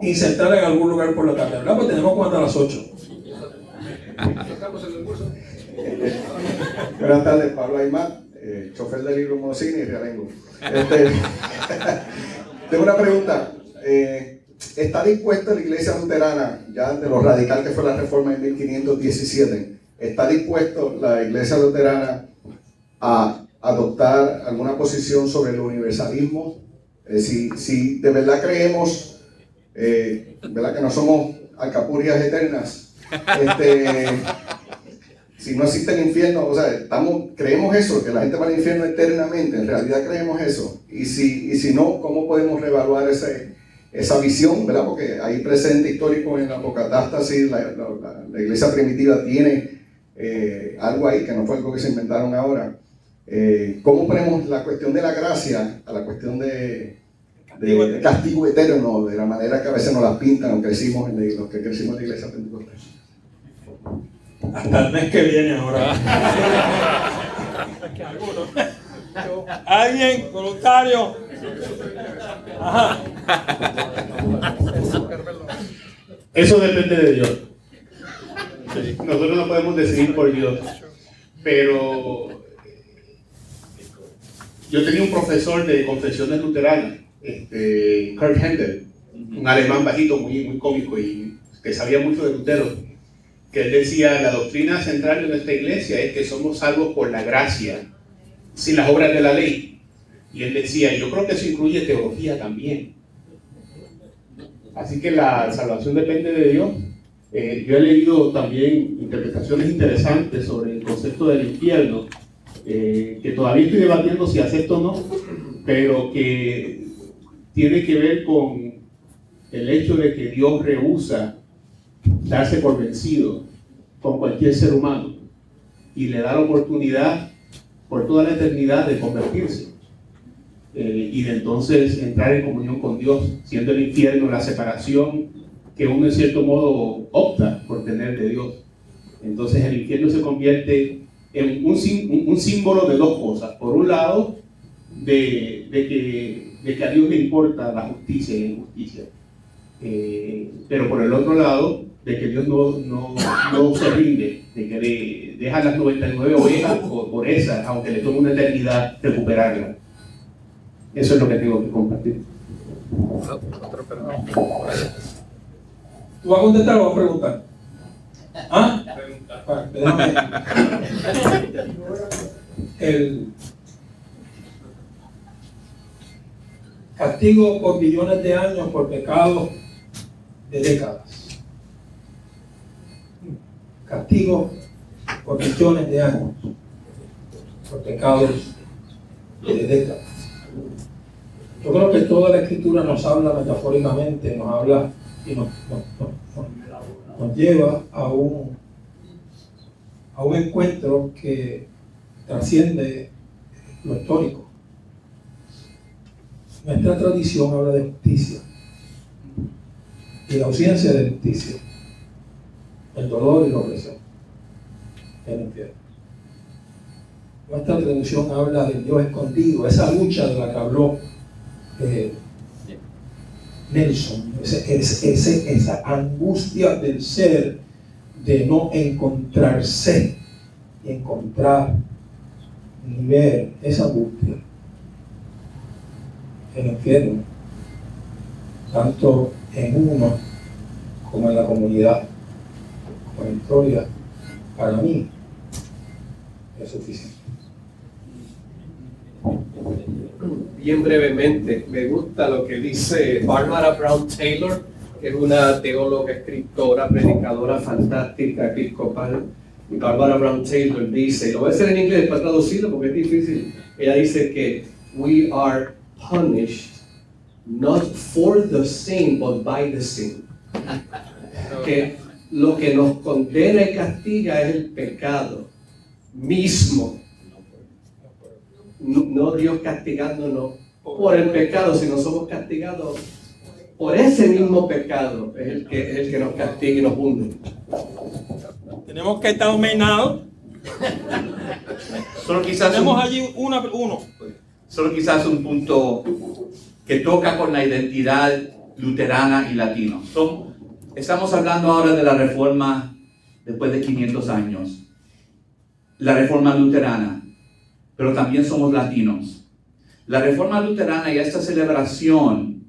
insertar en algún lugar por la tarde, ¿verdad? Pues tenemos como hasta las 8. Buenas tardes, Pablo Aymar, eh, chofer del libro Mocini y Realengo. Este, tengo una pregunta. Eh, ¿Está dispuesta la iglesia luterana, ya de lo radical que fue la reforma en 1517, está dispuesto la iglesia luterana a adoptar alguna posición sobre el universalismo? Eh, si, si de verdad creemos eh, ¿verdad? que no somos alcapurias eternas, este, si no existe el infierno, o sea, estamos, creemos eso, que la gente va al infierno eternamente, en realidad creemos eso. Y si, y si no, ¿cómo podemos reevaluar ese, esa visión, verdad? Porque hay presente histórico en la apocatástasis, la, la, la iglesia primitiva tiene eh, algo ahí que no fue algo que se inventaron ahora. Eh, ¿Cómo ponemos la cuestión de la gracia a la cuestión de, de, de, castigo eterno, de la manera que a veces nos la pintan o crecimos en la, los que crecimos en la iglesia pentecostal? Hasta el mes que viene ahora. ¿Alguien? ¿Voluntario? Ajá. Eso depende de Dios. Nosotros no podemos decidir por Dios. Pero yo tenía un profesor de confesiones luteranas, este, Kurt Hendel, un alemán bajito, muy, muy cómico y que sabía mucho de Lutero, que él decía, la doctrina central de nuestra iglesia es que somos salvos por la gracia, sin las obras de la ley. Y él decía, yo creo que eso incluye teología también. Así que la salvación depende de Dios. Eh, yo he leído también interpretaciones interesantes sobre el concepto del infierno, eh, que todavía estoy debatiendo si acepto o no, pero que tiene que ver con el hecho de que Dios rehúsa darse por vencido con cualquier ser humano y le da la oportunidad por toda la eternidad de convertirse eh, y de entonces entrar en comunión con Dios, siendo el infierno la separación que uno en cierto modo opta por tener de Dios. Entonces el infierno se convierte en un, símbolo de dos cosas. Por un lado, de, que, a Dios le importa la justicia y la injusticia. Eh, pero por el otro lado, de que Dios no, se rinde, de que deja las 99 ovejas por, por esa, aunque le tome una eternidad recuperarla. Eso es lo que tengo que compartir. ¿Tú vas a contestar o vas a preguntar? ¿Ah? El castigo por millones de años por pecados de décadas. Castigo por millones de años por pecados de décadas. Yo creo que toda la escritura nos habla metafóricamente, nos habla y nos, nos, lleva a un, a un encuentro que trasciende lo histórico. Nuestra tradición habla de justicia y la ausencia de justicia, el dolor y la opresión, el infierno. Nuestra tradición habla del Dios escondido, esa lucha de la que habló eh, Nelson, ese, esa angustia del ser de no encontrarse y encontrar ni ver esa angustia. El infierno, tanto en uno como en la comunidad, como en la historia, para mí es suficiente bien brevemente, me gusta lo que dice Barbara Brown Taylor, que es una teóloga, escritora, predicadora fantástica, episcopal. Y Barbara Brown Taylor dice, lo voy a hacer en inglés para traducirlo porque es difícil. Ella dice que we are punished not for the sin, but by the sin. que lo que nos condena y castiga es el pecado mismo no Dios castigándonos por el pecado, sino somos castigados por ese mismo pecado, es el que, el que nos castiga y nos hunde. Tenemos que estar dominados. Solo quizás Tenemos allí una, uno. Solo quizás un punto que toca con la identidad luterana y latino. estamos hablando ahora de la reforma después de 500 años. La reforma luterana pero también somos latinos. La reforma luterana y esta celebración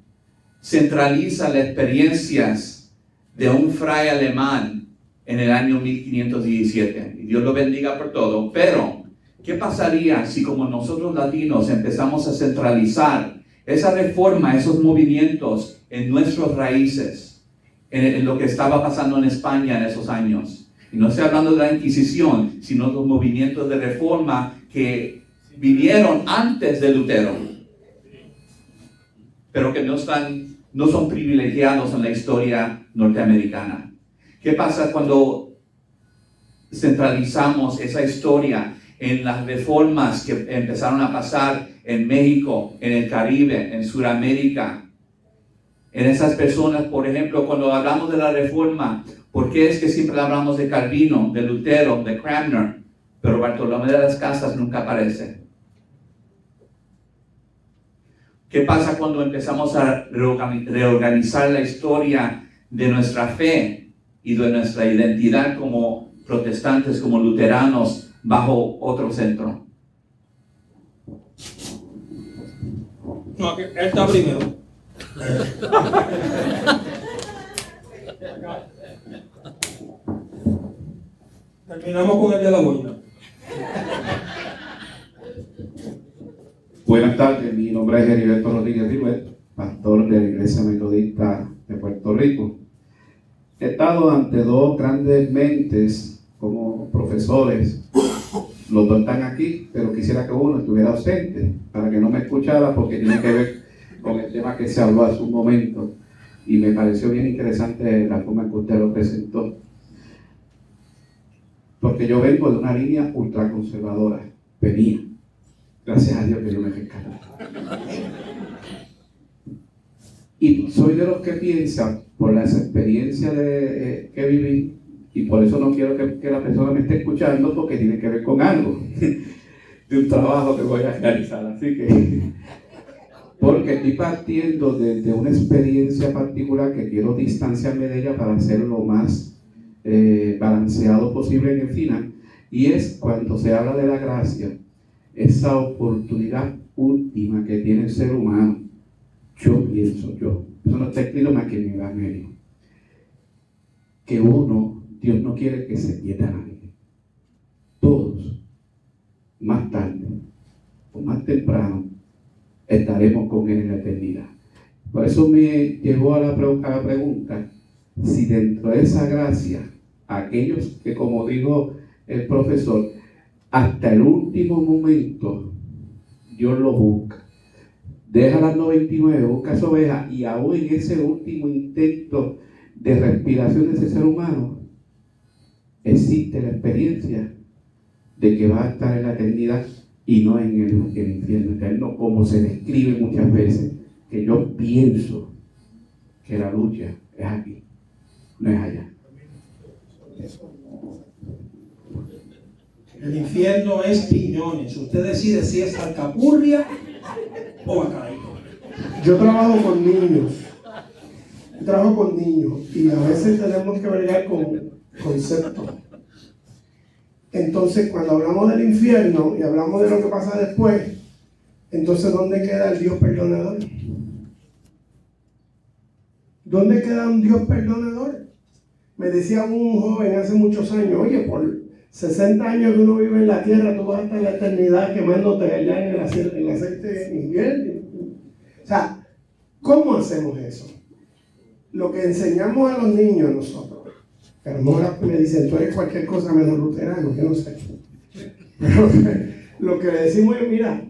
centraliza las experiencias de un fray alemán en el año 1517. Y Dios lo bendiga por todo. Pero, ¿qué pasaría si como nosotros latinos empezamos a centralizar esa reforma, esos movimientos en nuestras raíces, en, lo que estaba pasando en España en esos años? Y no estoy hablando de la Inquisición, sino de los movimientos de reforma que vinieron antes de Lutero, pero que no, están, no son privilegiados en la historia norteamericana. ¿Qué pasa cuando centralizamos esa historia en las reformas que empezaron a pasar en México, en el Caribe, en Sudamérica? En esas personas, por ejemplo, cuando hablamos de la reforma, ¿por qué es que siempre hablamos de Calvino, de Lutero, de Cranmer? Pero Bartolomé de las Casas nunca aparece. ¿Qué pasa cuando empezamos a reorganizar la historia de nuestra fe y de nuestra identidad como protestantes, como luteranos, bajo otro centro? No, él está primero. Terminamos con el de la boina. Buenas tardes, mi nombre es Heriberto Rodríguez River, pastor de la Iglesia Metodista de Puerto Rico. He estado ante dos grandes mentes como profesores. Los dos están aquí, pero quisiera que uno estuviera ausente para que no me escuchara porque tiene que ver con el tema que se habló hace un momento y me pareció bien interesante la forma en que usted lo presentó. Porque yo vengo de una línea ultraconservadora, venía. Gracias a Dios que yo me rescató. Y soy de los que piensan, por las experiencias de, eh, que viví, y por eso no quiero que, que, la persona me esté escuchando, porque tiene que ver con algo, de un trabajo que voy a realizar. Así que, porque estoy partiendo de, de una experiencia particular que quiero distanciarme de ella para hacerlo lo más eh, balanceado posible en el final, y es cuando se habla de la gracia, esa oportunidad última que tiene el ser humano, yo pienso yo, eso no está escrito más que en el Evangelio, que uno, Dios no quiere que se pierda nadie. Todos, más tarde o más temprano, estaremos con Él en la eternidad. Por eso me llevó a la, a la pregunta, si dentro de esa gracia, aquellos que, como dijo el profesor, hasta el último momento Dios lo busca. Deja las 99, busca esa oveja y aún en ese último intento de respiración de ese ser humano, existe la experiencia de que va a estar en la eternidad y no en el, el infierno eterno, como se describe muchas veces, que yo pienso que la lucha es aquí, no es allá. El infierno es piñones. Usted decide si es alcapurria o bacalao. Yo trabajo con niños. Yo trabajo con niños y a veces tenemos que bregar con conceptos. Entonces, cuando hablamos del infierno y hablamos de lo que pasa después, entonces, ¿dónde queda el Dios perdonador? ¿Dónde queda un Dios perdonador? Me decía un joven hace muchos años, oye, por 60 años que uno vive en la tierra, tú vas hasta la eternidad quemándote allá en el aceite, en el invierno. O sea, ¿cómo hacemos eso? Lo que enseñamos a los niños nosotros, que a lo me dicen, tú eres cualquier cosa menos luterano, yo no sé. Pero lo que le decimos es, mira,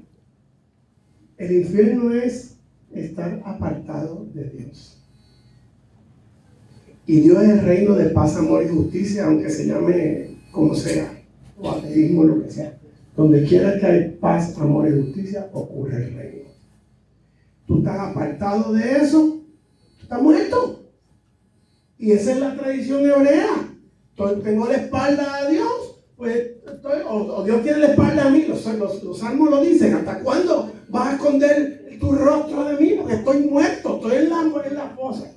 el infierno es estar apartado de Dios. Y Dios es el reino de paz, amor y justicia, aunque se llame como sea, o ateísmo, lo que sea. Donde quiera que hay paz, amor y justicia, ocurre el reino. Tú estás apartado de eso, tú estás muerto. Y esa es la tradición hebrea. Entonces, tengo la espalda a Dios, pues, o, o, Dios tiene la espalda a mí. Los, los, los salmos lo dicen. ¿Hasta cuándo vas a esconder tu rostro de mí? Porque estoy muerto, estoy en la, en la fosa.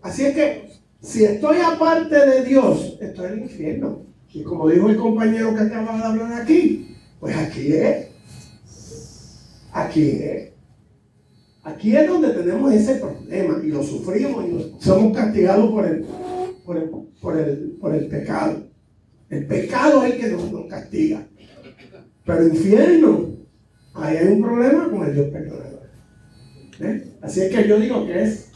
Así es que, si estoy aparte de Dios, estoy en el infierno. Y como dijo el compañero que acaba de hablar aquí, pues aquí es. Aquí es. Aquí es donde tenemos ese problema y lo sufrimos y somos castigados por el, por el, por el, por el pecado. El pecado es el que nos, nos castiga. Pero infierno, ahí hay un problema con el Dios perdonador. ¿Eh? Así es que yo digo que es,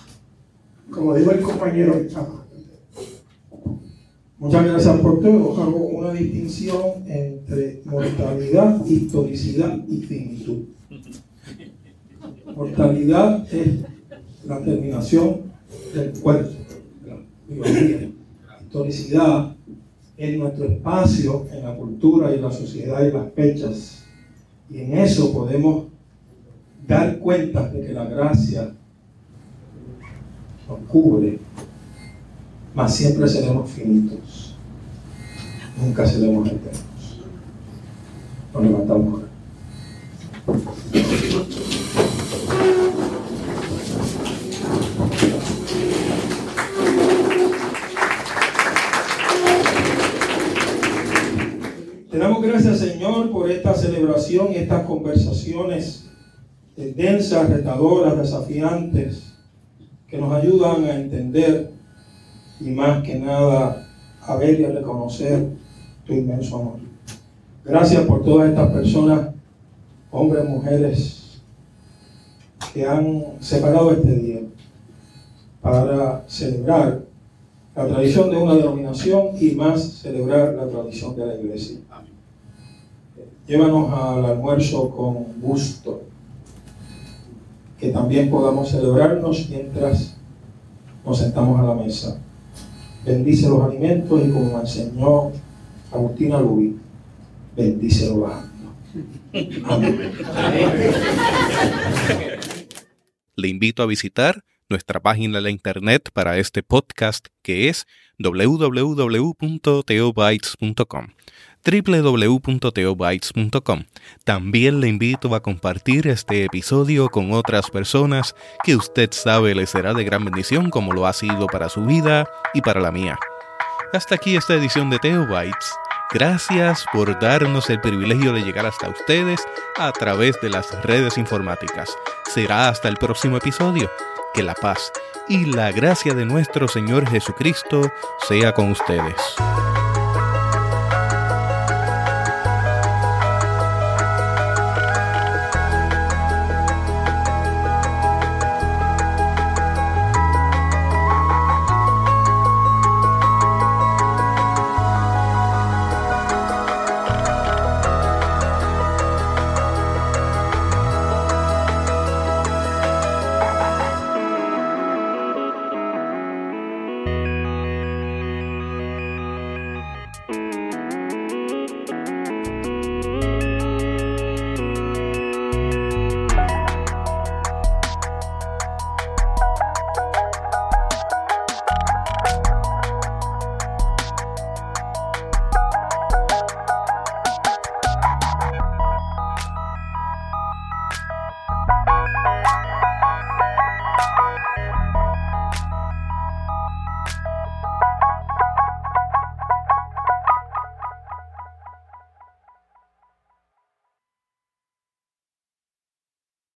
como dijo el compañero que estaba Muchas gracias por todo. Hago una distinción entre mortalidad, historicidad y finitud. Mortalidad es la terminación del cuerpo, la biología. Historicidad es nuestro espacio en la cultura y la sociedad y las fechas. Y en eso podemos dar cuenta de que la gracia nos cubre mas siempre seremos finitos. Nunca seremos eternos. Nos levantamos ahora. Te damos gracias, Señor, por esta celebración y estas conversaciones densas, retadoras, desafiantes que nos ayudan a entender y más que nada a ver y a reconocer tu inmenso amor. Gracias por todas estas personas, hombres, mujeres, que han separado este día para celebrar la tradición de una denominación y más celebrar la tradición de la iglesia. Llévanos al almuerzo con gusto, que también podamos celebrarnos mientras nos sentamos a la mesa. Bendice los alimentos y como enseñó Agustina Lubi, bendícelo bajando. Amén. Le invito a visitar nuestra página de internet para este podcast que es www.teobytes.com www.teobytes.com. También le invito a compartir este episodio con otras personas que usted sabe le será de gran bendición como lo ha sido para su vida y para la mía. Hasta aquí esta edición de Teobytes. Gracias por darnos el privilegio de llegar hasta ustedes a través de las redes informáticas. Será hasta el próximo episodio. Que la paz y la gracia de nuestro Señor Jesucristo sea con ustedes.